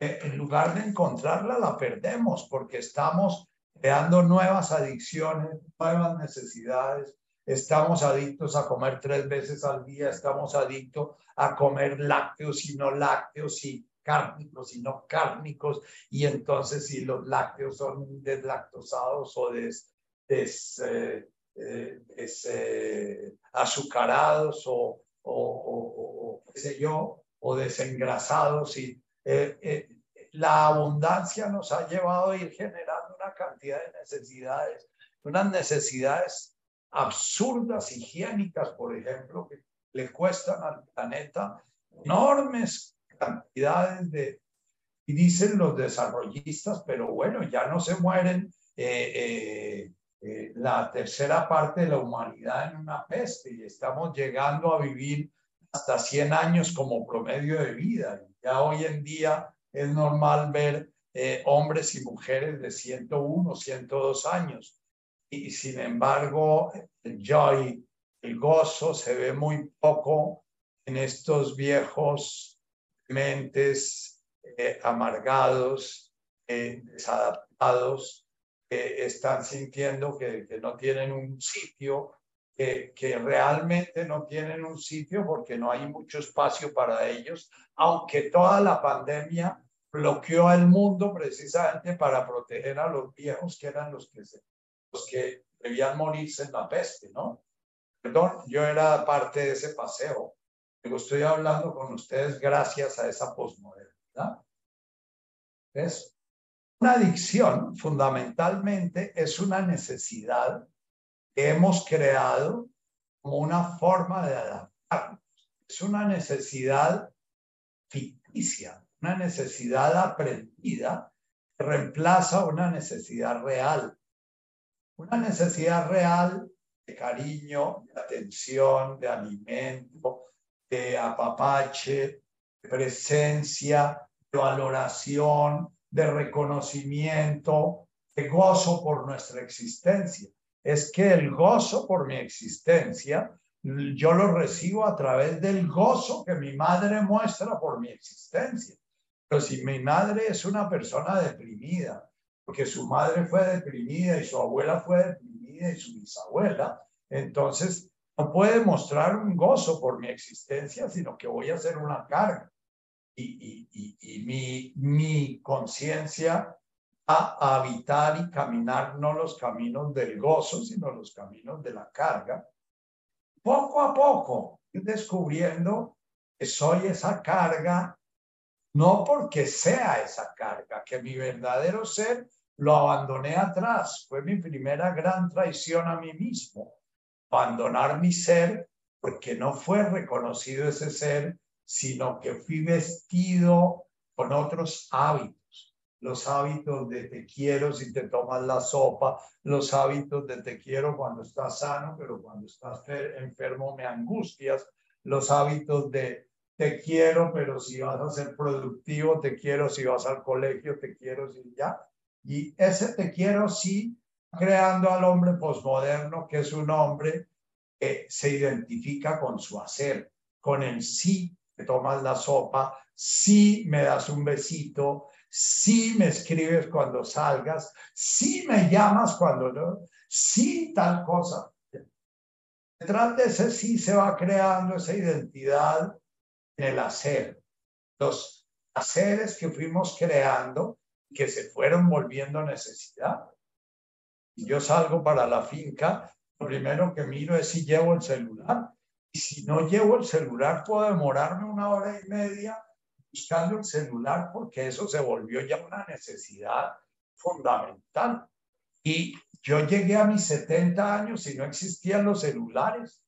en lugar de encontrarla, la perdemos porque estamos creando nuevas adicciones, nuevas necesidades, estamos adictos a comer tres veces al día, estamos adictos a comer lácteos y no lácteos y cárnicos y no cárnicos, y entonces si los lácteos son deslactosados o des, des, eh, eh, eh, azucarados o, o, o, qué sé yo, o desengrasados, y la abundancia nos ha llevado a ir generando una cantidad de necesidades, unas necesidades absurdas higiénicas, por ejemplo, que le cuestan al planeta enormes cantidades de, y dicen los desarrollistas, pero bueno, ya no se mueren eh, eh, eh, la tercera parte de la humanidad en una peste y estamos llegando a vivir hasta 100 años como promedio de vida. Ya hoy en día es normal ver hombres y mujeres de 101, 102 años y sin embargo el joy, el gozo se ve muy poco en estos viejos mentes eh, amargados, eh, desadaptados, que están sintiendo que, no tienen un sitio, que, que realmente no tienen un sitio porque no hay mucho espacio para ellos, aunque toda la pandemia bloqueó al mundo precisamente para proteger a los viejos que eran los que se que debían morirse en la peste, ¿no? Perdón, yo era parte de ese paseo, pero estoy hablando con ustedes gracias a esa posmodernidad. ¿Ves? Una adicción fundamentalmente es una necesidad que hemos creado como una forma de adaptarnos. Es una necesidad ficticia, una necesidad aprendida que reemplaza una necesidad real una necesidad real de cariño, de atención, de alimento, de apapache, de presencia, de valoración, de reconocimiento, de gozo por nuestra existencia. Es que el gozo por mi existencia yo lo recibo a través del gozo que mi madre muestra por mi existencia. Pero si mi madre es una persona deprimida, porque su madre fue deprimida y su abuela fue deprimida y su bisabuela, entonces no puede mostrar un gozo por mi existencia, sino que voy a ser una carga. Y, y, y, mi, mi conciencia a habitar y caminar no los caminos del gozo, sino los caminos de la carga. Poco a poco, descubriendo que soy esa carga, no porque sea esa carga, que mi verdadero ser lo abandoné atrás. Fue mi primera gran traición a mí mismo. Abandonar mi ser porque no fue reconocido ese ser, sino que fui vestido con otros hábitos. Los hábitos de te quiero si te tomas la sopa, los hábitos de te quiero cuando estás sano, pero cuando estás enfermo me angustias, los hábitos de te quiero, pero si vas a ser productivo, te quiero si vas al colegio, te quiero si ya Y ese te quiero sí, creando al hombre posmoderno, que es un hombre que se identifica con su hacer, con el sí que tomas la sopa, sí me das un besito, sí me escribes cuando salgas, sí me llamas cuando no, sí tal cosa. Detrás de ese sí se va creando esa identidad del hacer. Los haceres que fuimos creando, que se fueron volviendo necesidad. Yo salgo para la finca, lo primero que miro es si llevo el celular. Y si no llevo el celular, puedo demorarme una hora y media buscando el celular porque eso se volvió ya una necesidad fundamental. Y yo llegué a mis 70 años y no existían los celulares.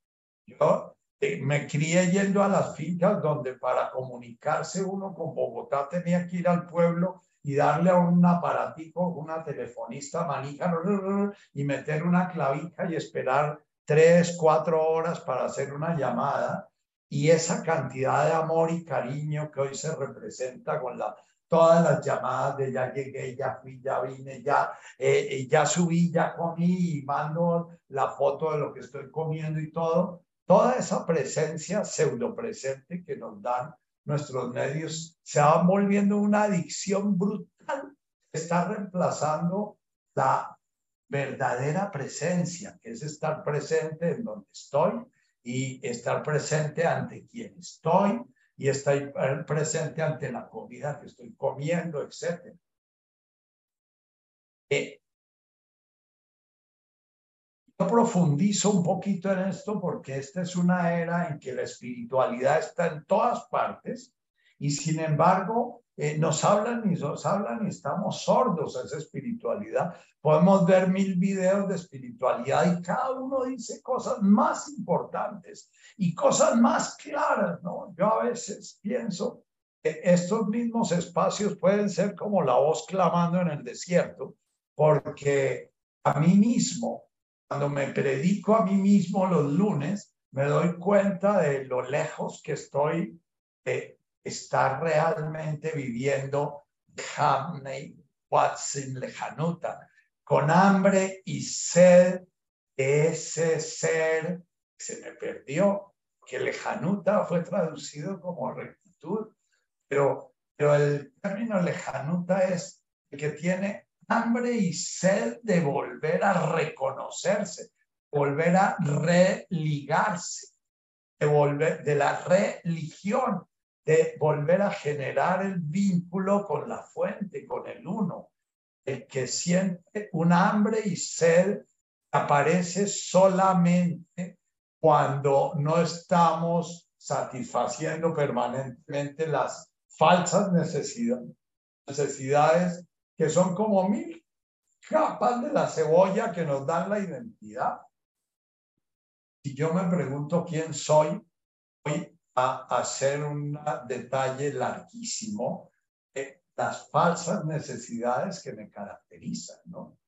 Yo eh, me crié yendo a las fincas donde para comunicarse uno con Bogotá tenía que ir al pueblo y darle a un aparatico, una telefonista manija y meter una clavija y esperar tres, cuatro horas para hacer una llamada. Y esa cantidad de amor y cariño que hoy se representa con la todas las llamadas de ya llegué, ya fui, ya vine, ya, eh, eh, ya subí, ya comí y mando la foto de lo que estoy comiendo y todo. Toda esa presencia pseudo presente que nos dan nuestros medios se va volviendo una adicción brutal. Está reemplazando la verdadera presencia, que es estar presente en donde estoy y estar presente ante quien estoy y estoy presente ante la comida que estoy comiendo, etc. Eh, profundizo un poquito en esto porque esta es una era en que la espiritualidad está en todas partes y sin embargo eh, nos hablan y nos hablan y estamos sordos a esa espiritualidad. Podemos ver mil videos de espiritualidad y cada uno dice cosas más importantes y cosas más claras, ¿no? Yo a veces pienso que estos mismos espacios pueden ser como la voz clamando en el desierto, porque a mí mismo, cuando me predico a mí mismo los lunes, me doy cuenta de lo lejos que estoy de estar realmente viviendo Hamney Watson lejanuta, con hambre y sed ese ser se me perdió, que lejanuta fue traducido como rectitud, pero, pero el término lejanuta es el que tiene hambre y sed de volver a reconocerse, volver a religarse, de volver de la religión, de volver a generar el vínculo con la fuente, con el uno, el que siente un hambre y sed aparece solamente cuando no estamos satisfaciendo permanentemente las falsas necesidades, necesidades que son como mil capas de la cebolla que nos dan la identidad. Si yo me pregunto quién soy, voy a hacer un detalle larguísimo de las falsas necesidades que me caracterizan, ¿no?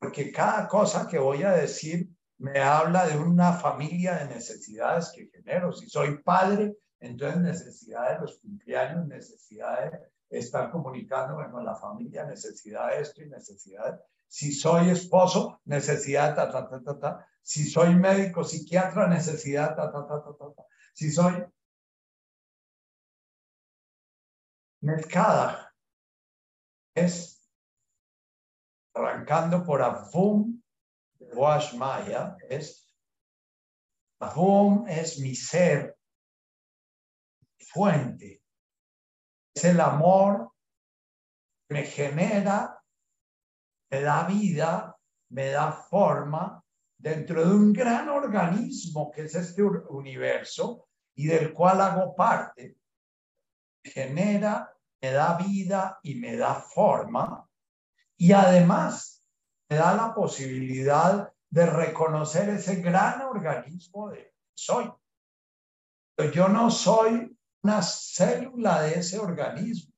Porque cada cosa que voy a decir me habla de una familia de necesidades que genero. Si soy padre, entonces necesidad de los cumpleaños, necesidad de estar comunicándome con la familia, necesidad de esto y necesidad. Si soy esposo, necesidad, ta, ta, ta, ta, ta. Si soy médico, psiquiatra, necesidad, ta, ta, ta, ta, ta. Si soy mercada, es arrancando por Avum Wash Maya es Avum es mi ser, fuente, el amor me genera, me da vida, me da forma dentro de un gran organismo que es este universo y del cual hago parte. Genera, me da vida y me da forma. Y además me da la posibilidad de reconocer ese gran organismo de soy. Yo no soy una célula de ese organismo.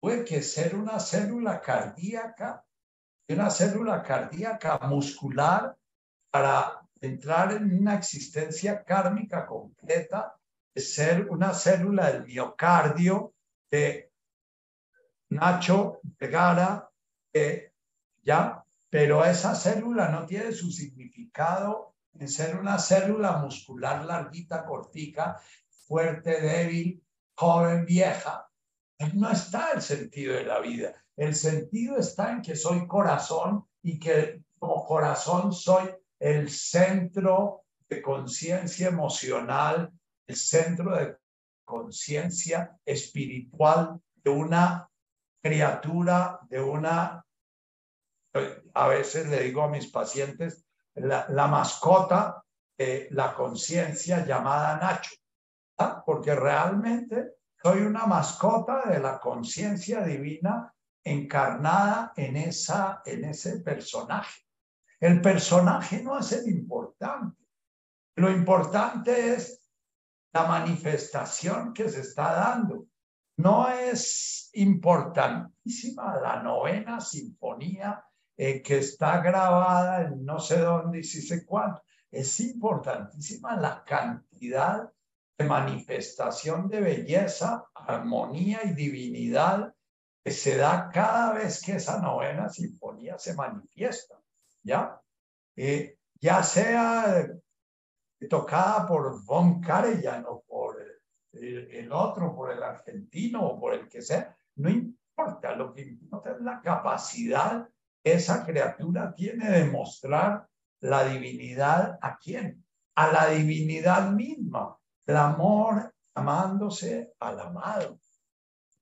Puede que ser una célula cardíaca, una célula cardíaca muscular para entrar en una existencia kármica completa, de ser una célula del miocardio de Nacho Vergara, eh, ya, pero esa célula no tiene su significado en ser una célula muscular larguita, cortica, fuerte, débil, joven, vieja. No está el sentido de la vida. El sentido está en que soy corazón y que como corazón soy el centro de conciencia emocional, el centro de conciencia espiritual de una criatura, de una, a veces le digo a mis pacientes, la, mascota la conciencia llamada Nacho. Porque realmente soy una mascota de la conciencia divina encarnada en, esa, en ese personaje. El personaje no es el importante. Lo importante es la manifestación que se está dando. No es importantísima la novena sinfonía eh, que está grabada en no sé dónde y si sé cuánto. Es importantísima la cantidad manifestación de belleza, armonía y divinidad que se da cada vez que esa novena sinfonía se manifiesta, ¿ya? Eh, ya sea tocada por Von Karajan o por el, otro, por el argentino o por el que sea, no importa, lo que importa es la capacidad que esa criatura tiene de mostrar la divinidad a quién, a la divinidad misma, el amor amándose al amado,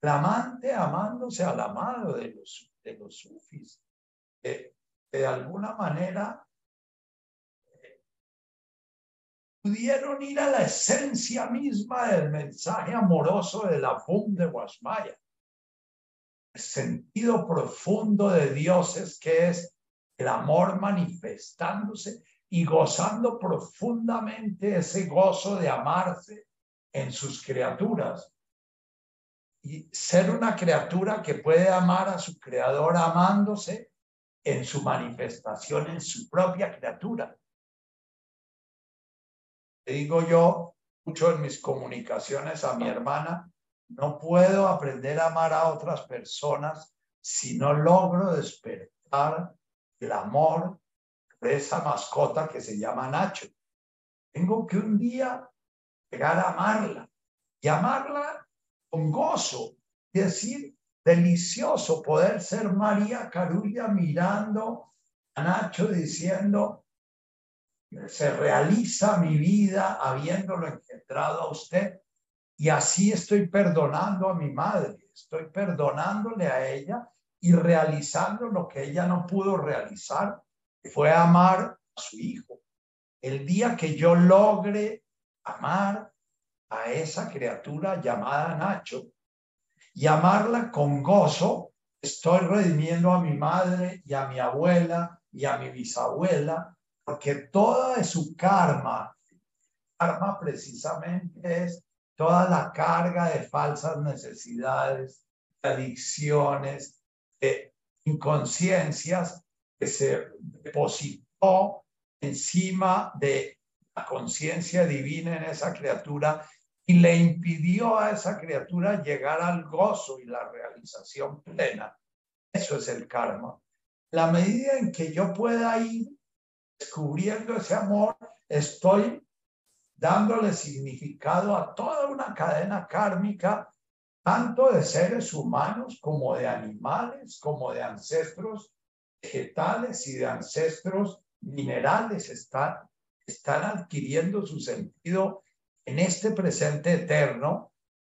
el amante amándose al amado de los, de los sufis, de alguna manera pudieron ir a la esencia misma del mensaje amoroso de la FUM de Guasmaya. El sentido profundo de Dios es que es el amor manifestándose y gozando profundamente ese gozo de amarse en sus criaturas. Y ser una criatura que puede amar a su creador amándose en su manifestación, en su propia criatura digo yo mucho en mis comunicaciones a mi hermana, no puedo aprender a amar a otras personas si no logro despertar el amor de esa mascota que se llama Nacho. Tengo que un día llegar a amarla y amarla con gozo, y decir, delicioso poder ser María Carulla mirando a Nacho diciendo, se realiza mi vida habiéndolo engendrado a usted. Y así estoy perdonando a mi madre, estoy perdonándole a ella y realizando lo que ella no pudo realizar, fue amar a su hijo. El día que yo logre amar a esa criatura llamada Nacho y amarla con gozo, estoy redimiendo a mi madre y a mi abuela y a mi bisabuela porque toda su karma, karma precisamente es toda la carga de falsas necesidades, de adicciones, de inconsciencias se depositó encima de la conciencia divina en esa criatura y le impidió a esa criatura llegar al gozo y la realización plena. Eso es el karma. La medida en que yo pueda ir descubriendo ese amor, estoy dándole significado a toda una cadena kármica, tanto de seres humanos como de animales, como de ancestros vegetales y de ancestros minerales. Están, están adquiriendo su sentido en este presente eterno.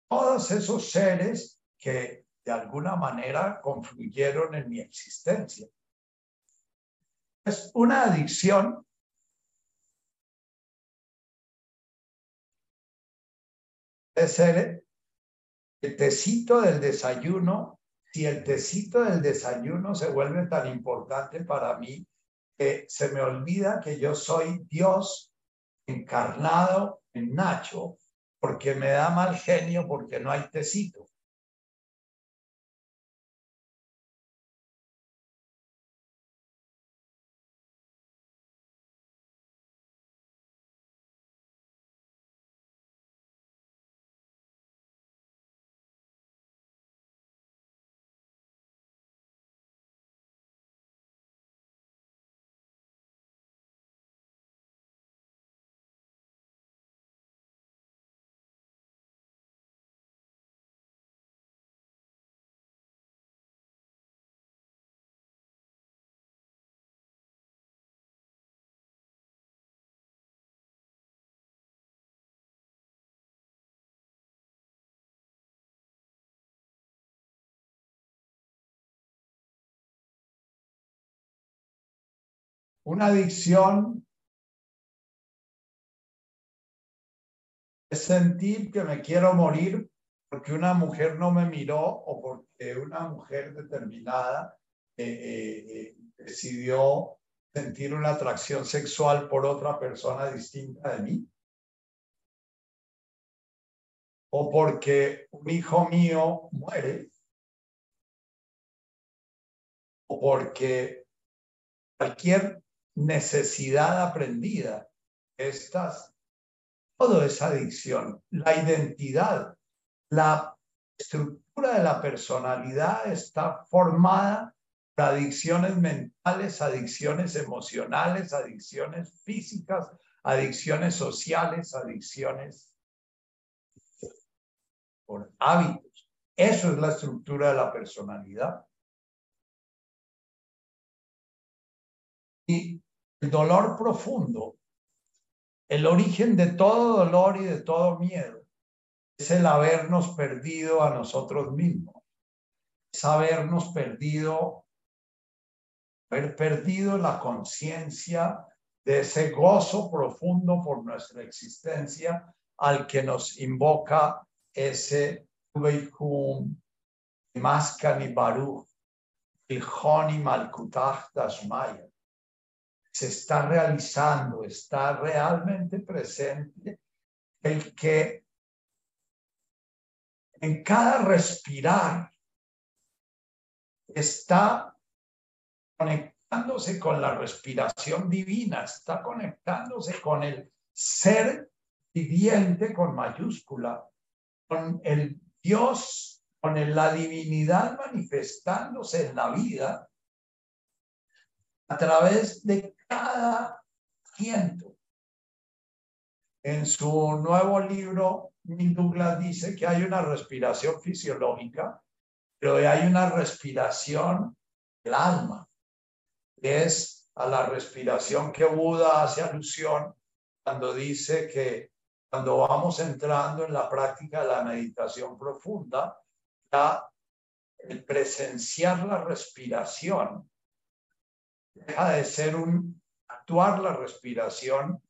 Todos esos seres que de alguna manera confluyeron en mi existencia es una adicción puede ser el tecito del desayuno. Si el tecito del desayuno se vuelve tan importante para mí que se me olvida que yo soy Dios encarnado en Nacho, porque me da mal genio porque no hay tecito. Una adicción es sentir que me quiero morir porque una mujer no me miró o porque una mujer determinada eh, eh, eh, decidió sentir una atracción sexual por otra persona distinta de mí. O porque un hijo mío muere. O porque cualquier necesidad aprendida, estas, todo es adicción. La identidad, la estructura de la personalidad está formada adicciones mentales, adicciones emocionales, adicciones físicas, adicciones sociales, adicciones por hábitos. Eso es la estructura de la personalidad. Y el dolor profundo, el origen de todo dolor y de todo miedo, es el habernos perdido a nosotros mismos, es habernos perdido haber perdido la conciencia de ese gozo profundo por nuestra existencia al que nos invoca ese Veikum, Maskani Baruch, Ilhoni Malkutach Dashmaya. Se está realizando, está realmente presente el que en cada respirar está conectándose con la respiración divina, está conectándose con el ser viviente con mayúscula, con el Dios, con la divinidad manifestándose en la vida a través de cada asiento. En su nuevo libro, Douglas dice que hay una respiración fisiológica, pero hay una respiración del alma es a la respiración que Buda hace alusión cuando dice que cuando vamos entrando en la práctica de la meditación profunda, ya el presenciar la respiración deja de ser un actuar la respiración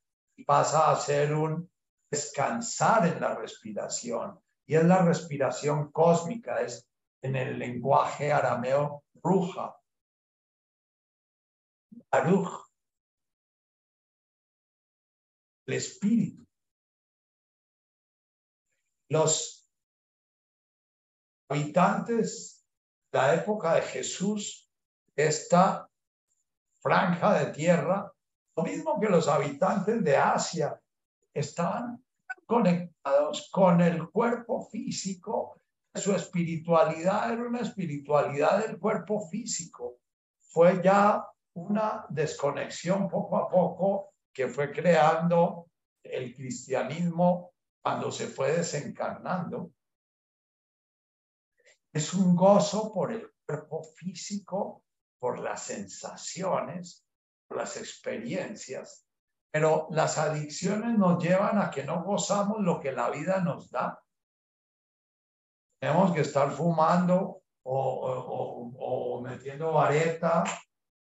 pasa a ser un descansar en la respiración. Y es la respiración cósmica, es en el lenguaje arameo ruja, Baruch, el espíritu. Los habitantes de la época de Jesús, esta franja de tierra, lo mismo que los habitantes de Asia, estaban conectados con el cuerpo físico. Su espiritualidad era una espiritualidad del cuerpo físico. Fue ya una desconexión poco a poco que fue creando el cristianismo cuando se fue desencarnando. Es un gozo por el cuerpo físico, por las sensaciones, las experiencias, pero las adicciones nos llevan a que no gozamos lo que la vida nos da. Tenemos que estar fumando o, o metiendo vareta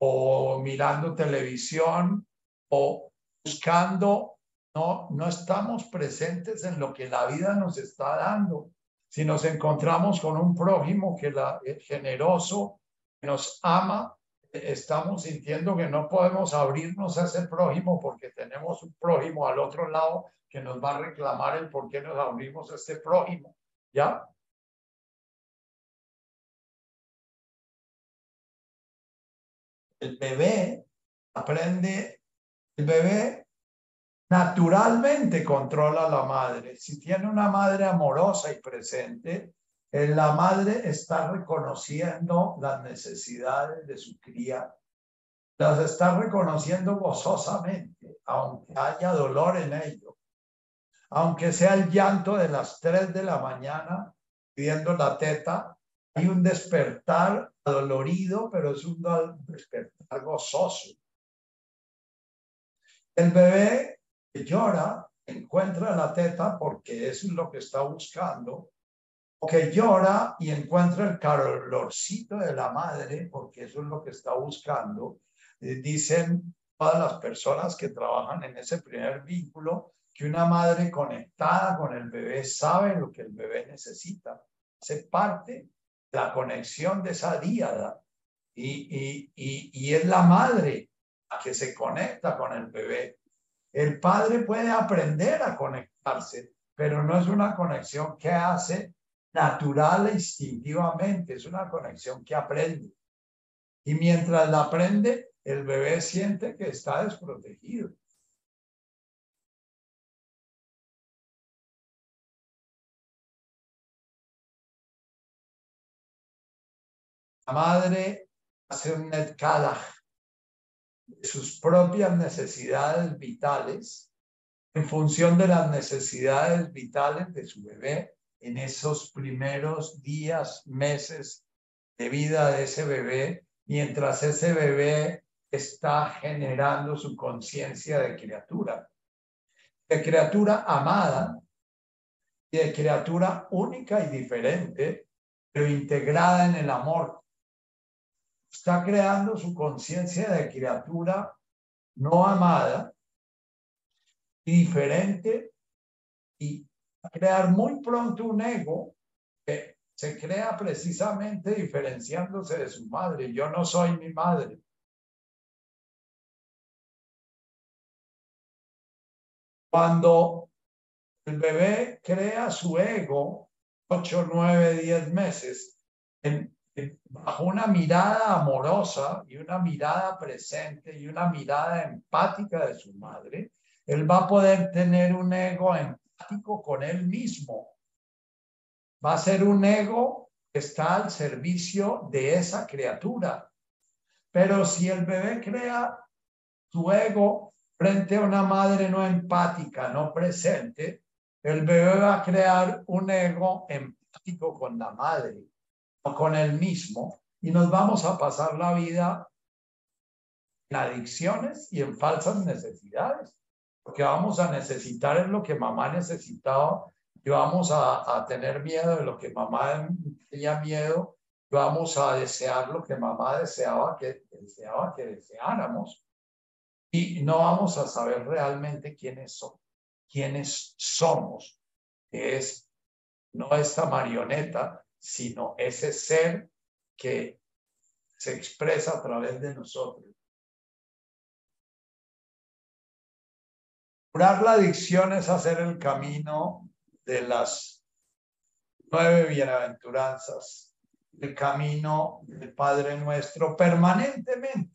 o mirando televisión o buscando, no, no estamos presentes en lo que la vida nos está dando. Si nos encontramos con un prójimo que la, es generoso, que nos ama, estamos sintiendo que no podemos abrirnos a ese prójimo porque tenemos un prójimo al otro lado que nos va a reclamar el por qué nos abrimos a este prójimo. ¿Ya? el bebé aprende, el bebé naturalmente controla a la madre. Si tiene una madre amorosa y presente, la madre está reconociendo las necesidades de su cría, las está reconociendo gozosamente, aunque haya dolor en ello, aunque sea el llanto de las tres de la mañana pidiendo la teta, hay un despertar dolorido, pero es un despertar gozoso. El bebé llora encuentra la teta porque eso es lo que está buscando, que llora y encuentra el calorcito de la madre porque eso es lo que está buscando. Eh, dicen todas las personas que trabajan en ese primer vínculo, que una madre conectada con el bebé sabe lo que el bebé necesita. Hace parte de la conexión de esa díada y, y, y, es la madre la que se conecta con el bebé. El padre puede aprender a conectarse, pero no es una conexión que hace natural e instintivamente, es una conexión que aprende. Y mientras la aprende, el bebé siente que está desprotegido. La madre hace un netkalach de sus propias necesidades vitales en función de las necesidades vitales de su bebé en esos primeros días, meses de vida de ese bebé, mientras ese bebé está generando su conciencia de criatura, de criatura amada y de criatura única y diferente, pero integrada en el amor. Está creando su conciencia de criatura no amada diferente y crear muy pronto un ego que se crea precisamente diferenciándose de su madre. Yo no soy mi madre. Cuando el bebé crea su ego, 8, 9, 10 meses, bajo una mirada amorosa y una mirada presente y una mirada empática de su madre, él va a poder tener un ego empático con él mismo. Va a ser un ego que está al servicio de esa criatura. Pero si el bebé crea su ego frente a una madre no empática, no presente, el bebé va a crear un ego empático con la madre o con él mismo y nos vamos a pasar la vida en adicciones y en falsas necesidades, porque vamos a necesitar es lo que mamá necesitaba y vamos a, tener miedo de lo que mamá tenía miedo, vamos a desear lo que mamá deseaba que deseaba que deseáramos y no vamos a saber realmente quiénes son, quiénes somos, que es no esta marioneta, sino ese ser que se expresa a través de nosotros. Curar la adicción es hacer el camino de las nueve bienaventuranzas, el camino del Padre nuestro permanentemente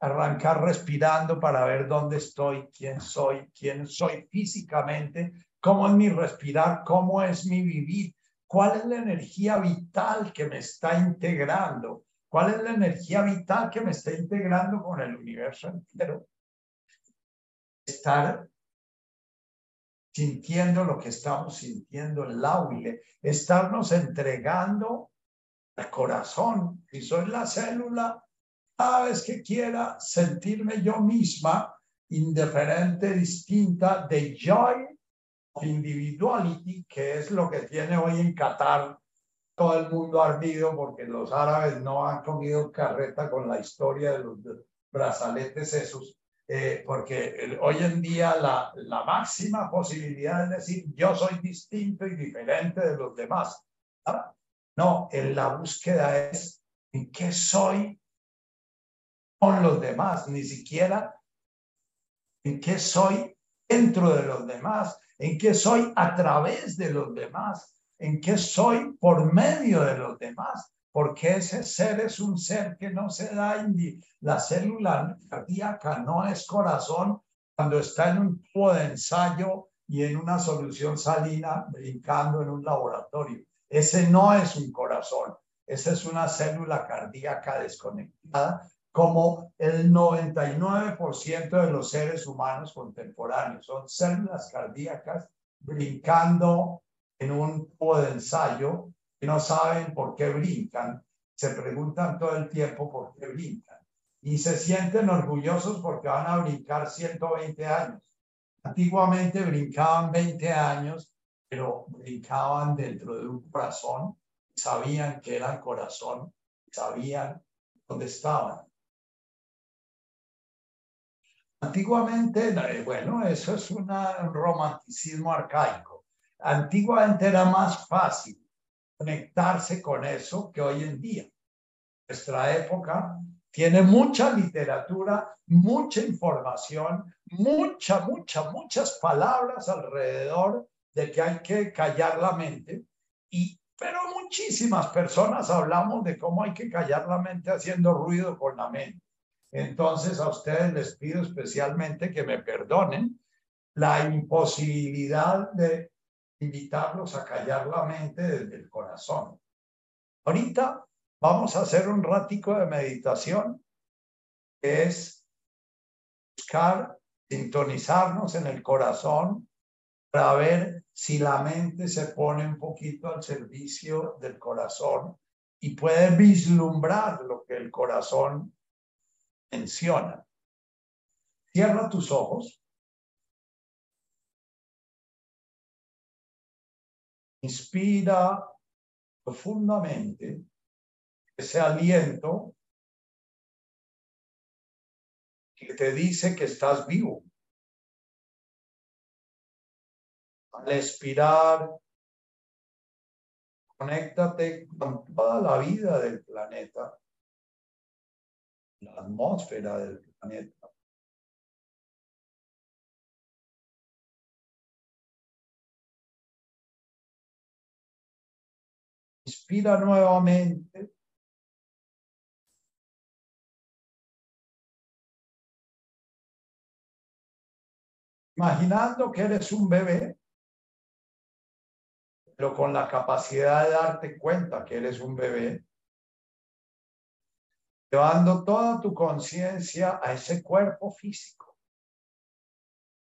arrancar respirando para ver dónde estoy, quién soy, quién soy físicamente, cómo es mi respirar, cómo es mi vivir, cuál es la energía vital que me está integrando, cuál es la energía vital que me está integrando con el universo entero. Estar sintiendo lo que estamos sintiendo, el lauile, estarnos entregando al corazón. Si soy la célula, cada vez que quiera sentirme yo misma indiferente, distinta de joy of individuality, que es lo que tiene hoy en Qatar todo el mundo ardido porque los árabes no han comido carreta con la historia de los brazaletes esos, eh, porque hoy en día la, máxima posibilidad es decir, yo soy distinto y diferente de los demás. No, en la búsqueda es en qué soy con los demás, ni siquiera en qué soy dentro de los demás, en qué soy a través de los demás, en qué soy por medio de los demás, porque ese ser es un ser que no se da, la célula cardíaca no es corazón cuando está en un tubo de ensayo y en una solución salina brincando en un laboratorio. Ese no es un corazón, esa es una célula cardíaca desconectada como el 99% de los seres humanos contemporáneos. Son células cardíacas brincando en un tubo de ensayo y no saben por qué brincan. Se preguntan todo el tiempo por qué brincan. Y se sienten orgullosos porque van a brincar 120 años. Antiguamente brincaban 20 años, pero brincaban dentro de un corazón. Sabían que era el corazón, sabían dónde estaban Antiguamente, eh, bueno, eso es un romanticismo arcaico. Antiguamente era más fácil conectarse con eso que hoy en día. Nuestra época tiene mucha literatura, mucha información, mucha, mucha, muchas palabras alrededor de que hay que callar la mente. Y, pero muchísimas personas hablamos de cómo hay que callar la mente haciendo ruido con la mente. Entonces a ustedes les pido especialmente que me perdonen la imposibilidad de invitarlos a callar la mente desde el corazón. Ahorita vamos a hacer un ratico de meditación, que es buscar sintonizarnos en el corazón para ver si la mente se pone un poquito al servicio del corazón y puede vislumbrar lo que el corazón menciona. Cierra tus ojos. Inspira profundamente ese aliento que te dice que estás vivo. Al expirar, conéctate con toda la vida del planeta, la atmósfera del planeta. Inspira nuevamente. Imaginando que eres un bebé, pero con la capacidad de darte cuenta que eres un bebé, llevando toda tu conciencia a ese cuerpo físico.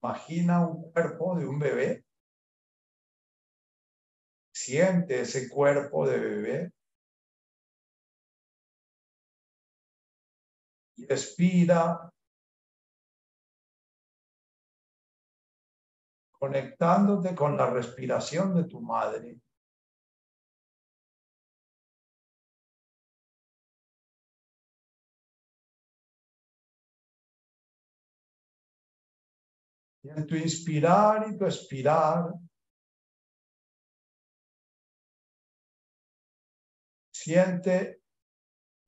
Imagina un cuerpo de un bebé. Siente ese cuerpo de bebé. Y respira conectándote con la respiración de tu madre. En tu inspirar y tu expirar, siente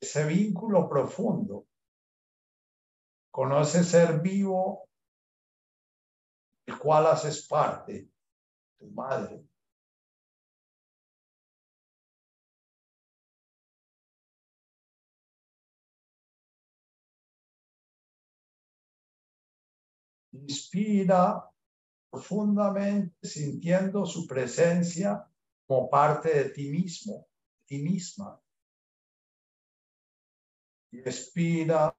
ese vínculo profundo. Conoce ser vivo el cual haces parte, tu madre. Inspira profundamente sintiendo su presencia como parte de ti mismo, ti misma. Y expira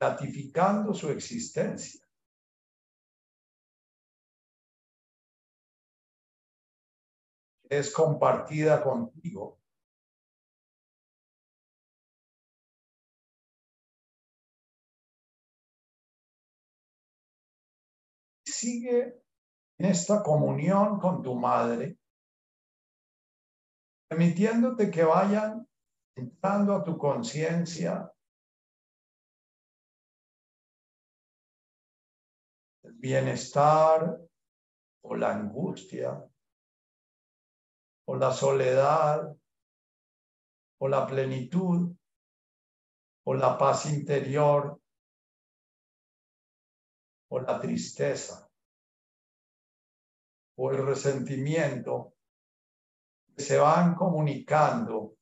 ratificando su existencia. Es compartida contigo. Sigue en esta comunión con tu madre, permitiéndote que vayan entrando a tu conciencia. Bienestar o la angustia o la soledad o la plenitud o la paz interior o la tristeza o el resentimiento se van comunicando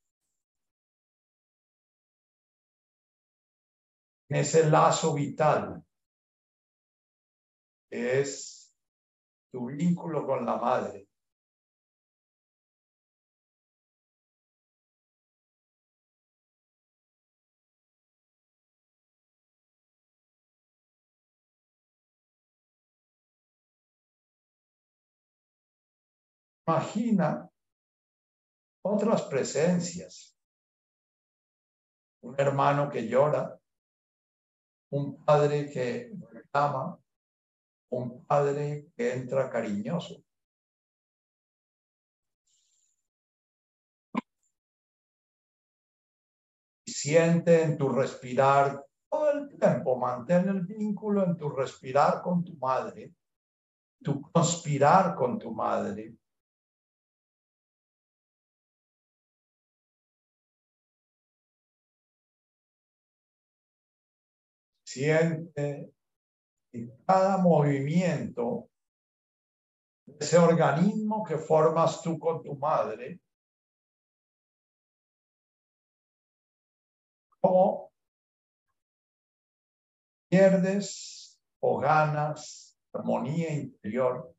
ese lazo vital es tu vínculo con la madre. Imagina otras presencias. Un hermano que llora, un padre que reclama, un padre que entra cariñoso. Siente en tu respirar todo tiempo mantén el vínculo en tu respirar con tu madre, tu conspirar con tu madre. Siente en cada movimiento ese organismo que formas tú con tu madre, cómo pierdes o ganas armonía interior.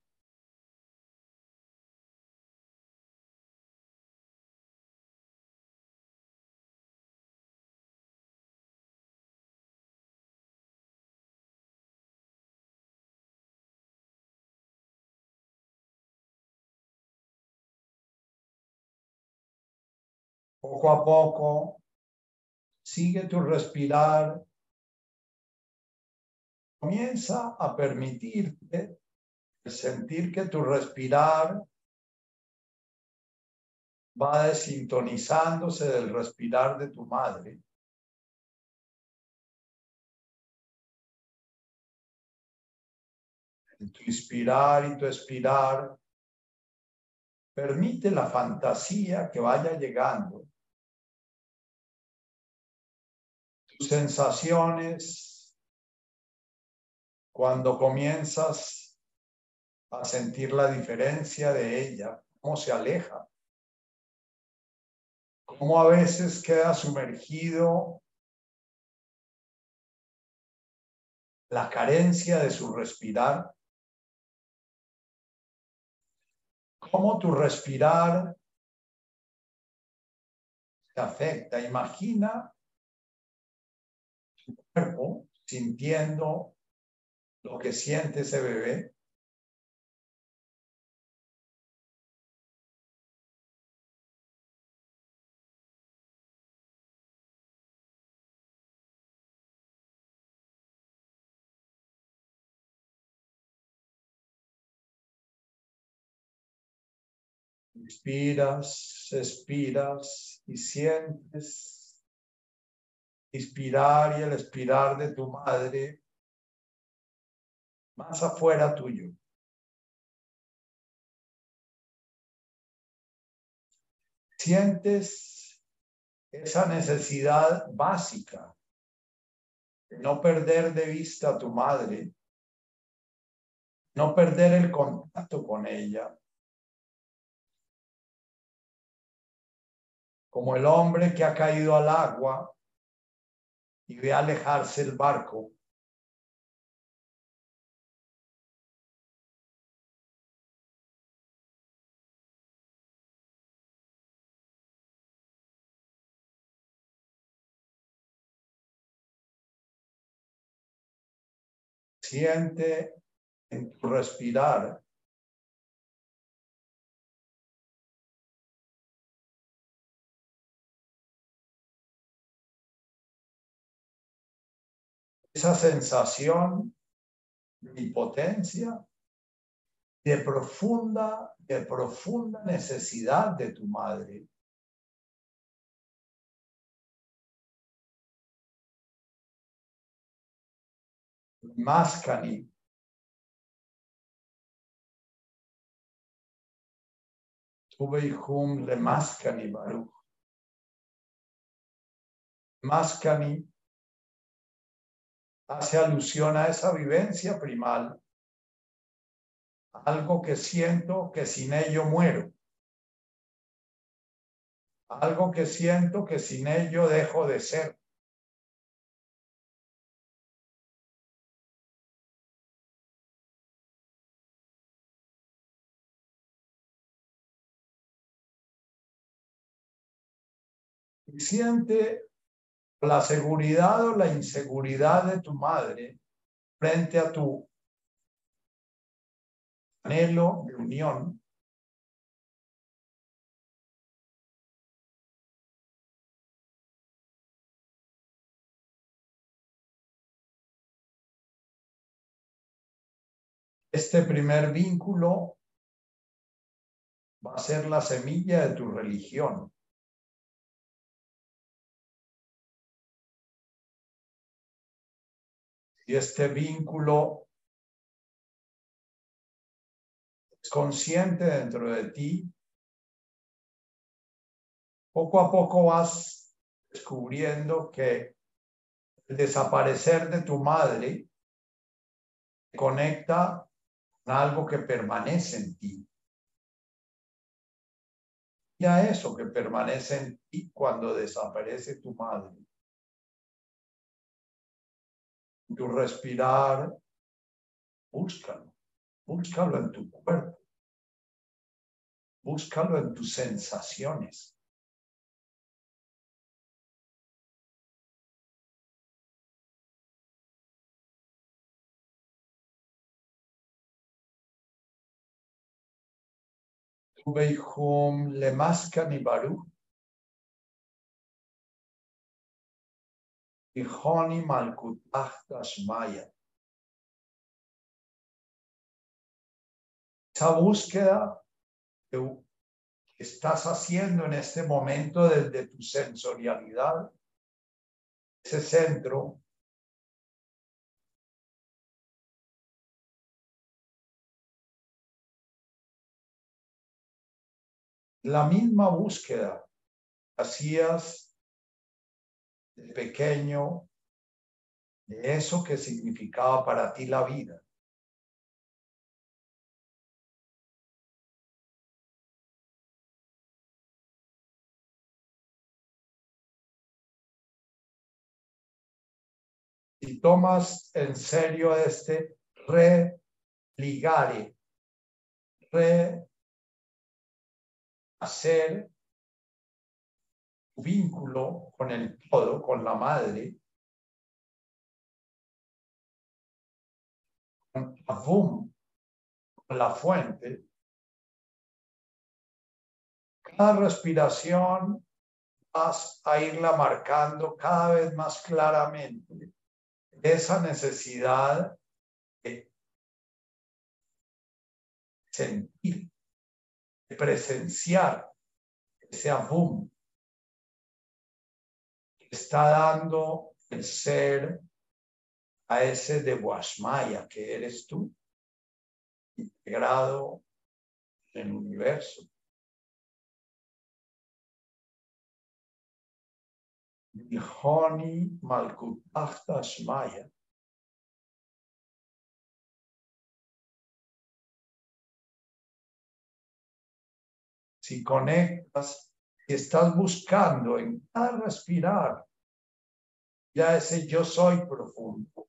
Poco a poco, sigue tu respirar comienza a permitirte sentir que tu respirar va desintonizándose del respirar de tu madre. Tu inspirar y tu expirar, permite la fantasía que vaya llegando. Sensaciones cuando comienzas a sentir la diferencia de ella, cómo se aleja, cómo a veces queda sumergido la carencia de su respirar, cómo tu respirar se afecta. Imagina cuerpo sintiendo lo que siente ese bebé. Inspiras, expiras y sientes inspirar y el expirar de tu madre más afuera tuyo. Sientes esa necesidad básica de no perder de vista a tu madre, no perder el contacto con ella. Como el hombre que ha caído al agua y ve alejarse el barco. Siente en tu respirar esa sensación de impotencia, de profunda, de profunda necesidad de tu madre. Mascani. hum le Mascani Baruch. Mascani hace alusión a esa vivencia primal, algo que siento que sin ello muero, algo que siento que sin ello dejo de ser. y siente la seguridad o la inseguridad de tu madre frente a tu anhelo de unión. Este primer vínculo va a ser la semilla de tu religión. Y este vínculo es consciente dentro de ti. Poco a poco vas descubriendo que el desaparecer de tu madre conecta con algo que permanece en ti. Y a eso que permanece en ti cuando desaparece tu madre. Tu respirar, búscalo, búscalo en tu cuerpo, búscalo en tus sensaciones. Veihum Lemaskani Baru. Honi Malkutach Maya. Esa búsqueda que estás haciendo en este momento desde tu sensorialidad, ese centro la misma búsqueda hacías de pequeño de eso que significaba para ti la vida. Si tomas en serio este religare, re hacer vínculo con el todo, con la madre, con con la fuente, cada respiración vas a irla marcando cada vez más claramente esa necesidad de sentir presenciar ese que está dando el ser a ese de Washmaya que eres tú, integrado en el universo. Nihoni Malkutachta Shmaya si conectas, estás buscando en cada respirar, ya ese yo soy profundo.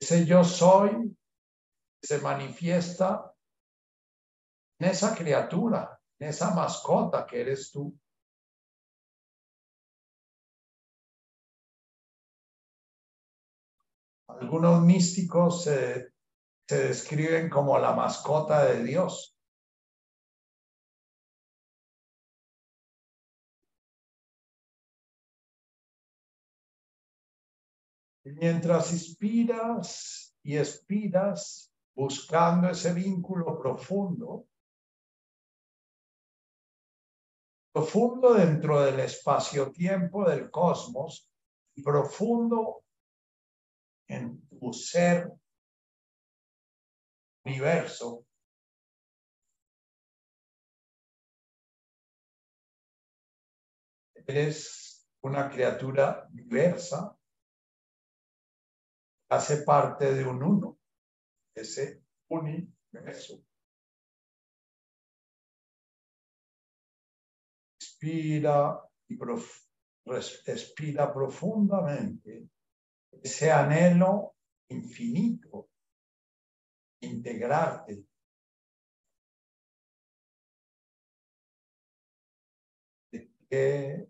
Ese yo soy se manifiesta en esa criatura, en esa mascota que eres tú. Algunos místicos se, se describen como la mascota de Dios. Mientras inspiras y expiras buscando ese vínculo profundo, profundo dentro del espacio-tiempo del cosmos y profundo en tu ser universo. Eres una criatura diversa hace parte de un uno, ese universo. Respira y respira profundamente ese anhelo infinito, integrarte. Que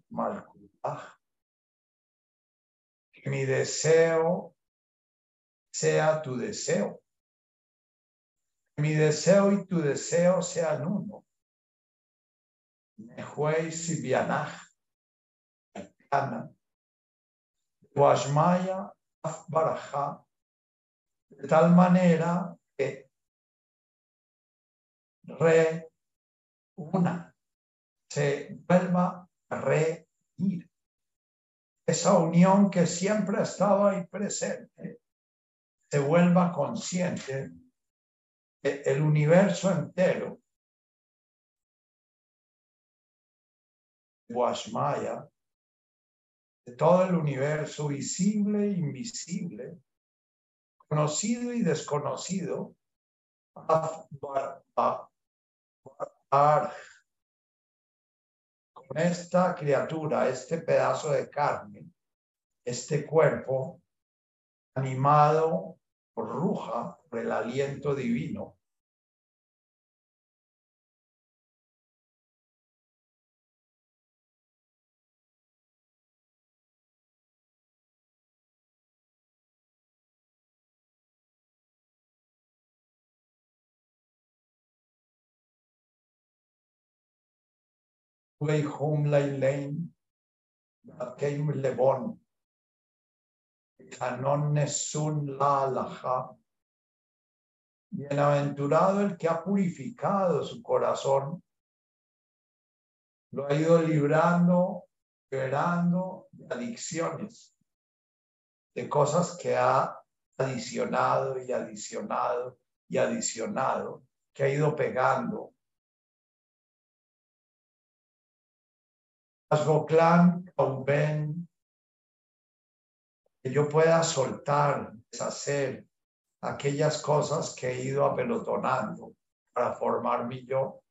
que mi deseo sea tu deseo. Mi deseo y tu deseo sean uno. Nehuei Sibianach, Ana, Washmaya Baraja, de tal manera que re una se vuelva a reír esa unión que siempre estaba ahí presente se vuelva consciente el universo entero, Guashmaya, de todo el universo visible e invisible, conocido y desconocido, con esta criatura, este pedazo de carne, este cuerpo animado ruja, por el aliento divino. Hum Lane, Keim Lebon, Canon Nesun La. Bienaventurado el que ha purificado su corazón, lo ha ido librando, liberando de adicciones, de cosas que ha adicionado y adicionado y adicionado, que ha ido pegando que yo pueda soltar, deshacer aquellas cosas que he ido apelotonando para formar mi yo.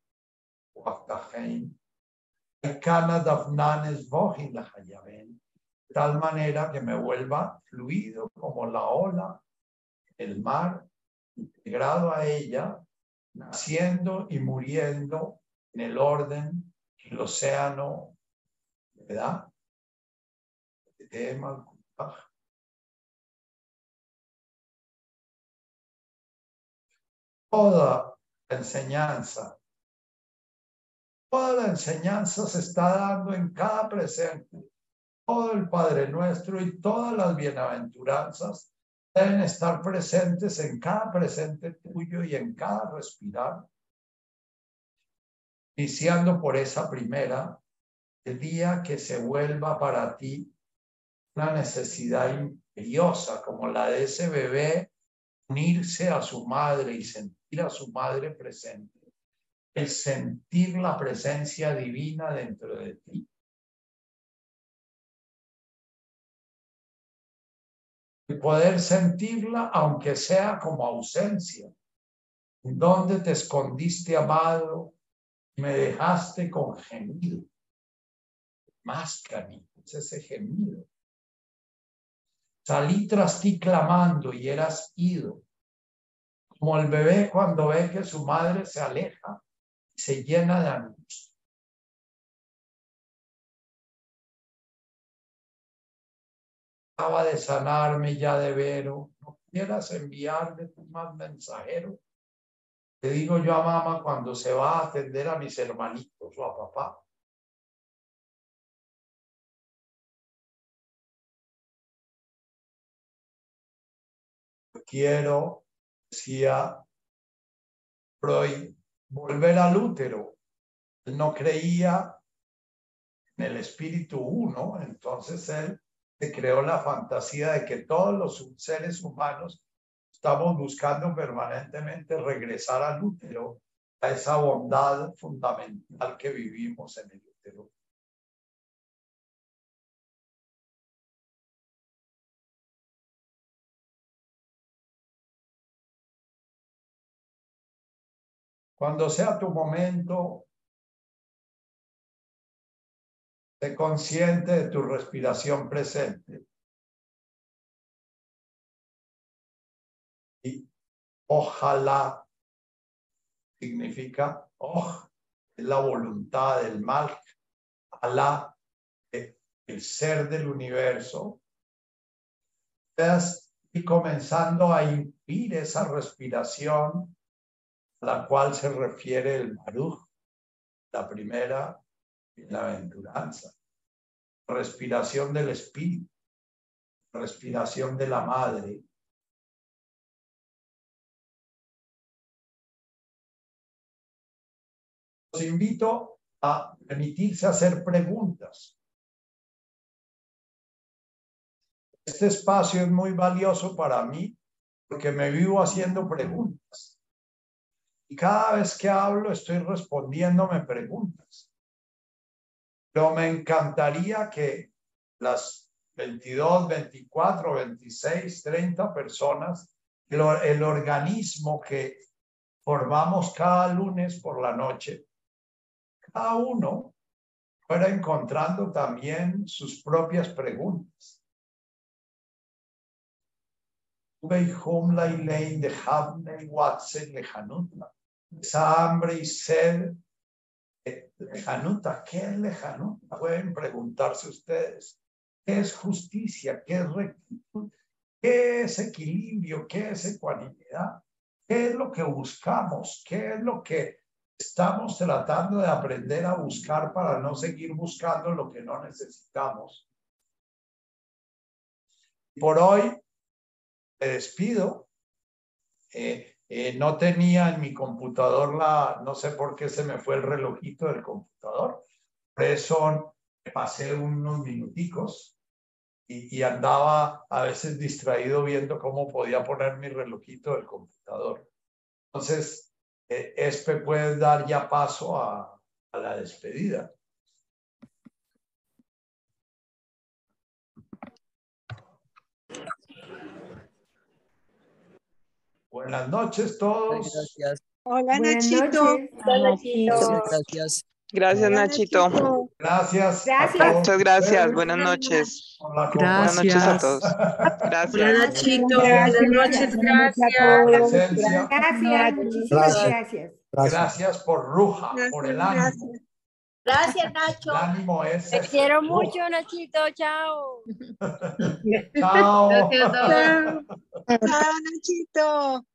De tal manera que me vuelva fluido como la ola, el mar, integrado a ella, naciendo y muriendo en el orden, el océano ¿verdad? Toda enseñanza, toda enseñanza se está dando en cada presente. Todo el Padre Nuestro y todas las bienaventuranzas deben estar presentes en cada presente tuyo y en cada respirar. Iniciando por esa primera, el día que se vuelva para ti una necesidad imperiosa como la de ese bebé unirse a su madre y sentir a su madre presente, el sentir la presencia divina dentro de ti. El poder sentirla aunque sea como ausencia. ¿Dónde te escondiste, amado? Me dejaste con gemido más es ese gemido. Salí tras ti clamando y eras ido, como el bebé cuando ve que su madre se aleja y se llena de angustia. Acaba de sanarme ya de vero, no quieras enviarme tu más mensajero. Te digo yo a mamá cuando se va a atender a mis hermanitos o a papá. Quiero, decía Freud, volver al útero. Él no creía en el espíritu uno, entonces él se creó la fantasía de que todos los seres humanos estamos buscando permanentemente regresar al útero, a esa bondad fundamental que vivimos en el útero. Cuando sea tu momento, sé consciente de tu respiración presente. Y ojalá significa, oh, es la voluntad del mal, Alá, el ser del universo. y comenzando a impedir esa respiración la cual se refiere el Baruch, la primera bienaventuranza, respiración del espíritu, respiración de la madre. Los invito a permitirse hacer preguntas. este espacio es muy valioso para mí porque me vivo haciendo preguntas. Y cada vez que hablo estoy respondiéndome preguntas. Pero me encantaría que las 22, 24, 26, 30 personas, el, organismo que formamos cada lunes por la noche, cada uno fuera encontrando también sus propias preguntas. Esa hambre y sed lejanuta. ¿Qué es lejanuta? Pueden preguntarse ustedes. ¿Qué es justicia? ¿Qué es rectitud? ¿Qué es equilibrio? ¿Qué es ecuanimidad? ¿Qué es lo que buscamos? ¿Qué es lo que estamos tratando de aprender a buscar para no seguir buscando lo que no necesitamos? Por hoy te despido. Eh, eh, no tenía en mi computador la, no sé por qué se me fue el relojito del computador. Por eso pasé unos minuticos y, andaba a veces distraído viendo cómo podía poner mi relojito del computador. Entonces, eh, este puede dar ya paso a la despedida. Buenas noches todos. Gracias. Hola Nachito. Hola, Nachito. Gracias. Gracias, Nachito. Gracias. Gracias. Muchas gracias. Buenas noches. Buenas noches a todos. Hola Gracias. Nachito. Buenas noches. Gracias. Gracias, muchísimas gracias. Gracias por Ruja, por el ánimo. Gracias. Gracias, Nacho. Ánimo es. Te quiero mucho, Nachito. Chao. Chao. Chao. Chao Nachito.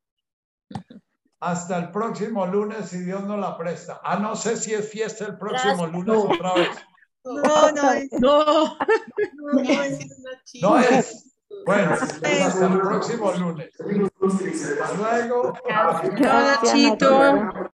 Hasta el próximo lunes, si Dios nos la presta. Ah, no sé si es fiesta el próximo Gracias. lunes otra vez. No, no es. No. No es. Bueno, entonces hasta el próximo lunes. Hasta luego. Chao Nachito.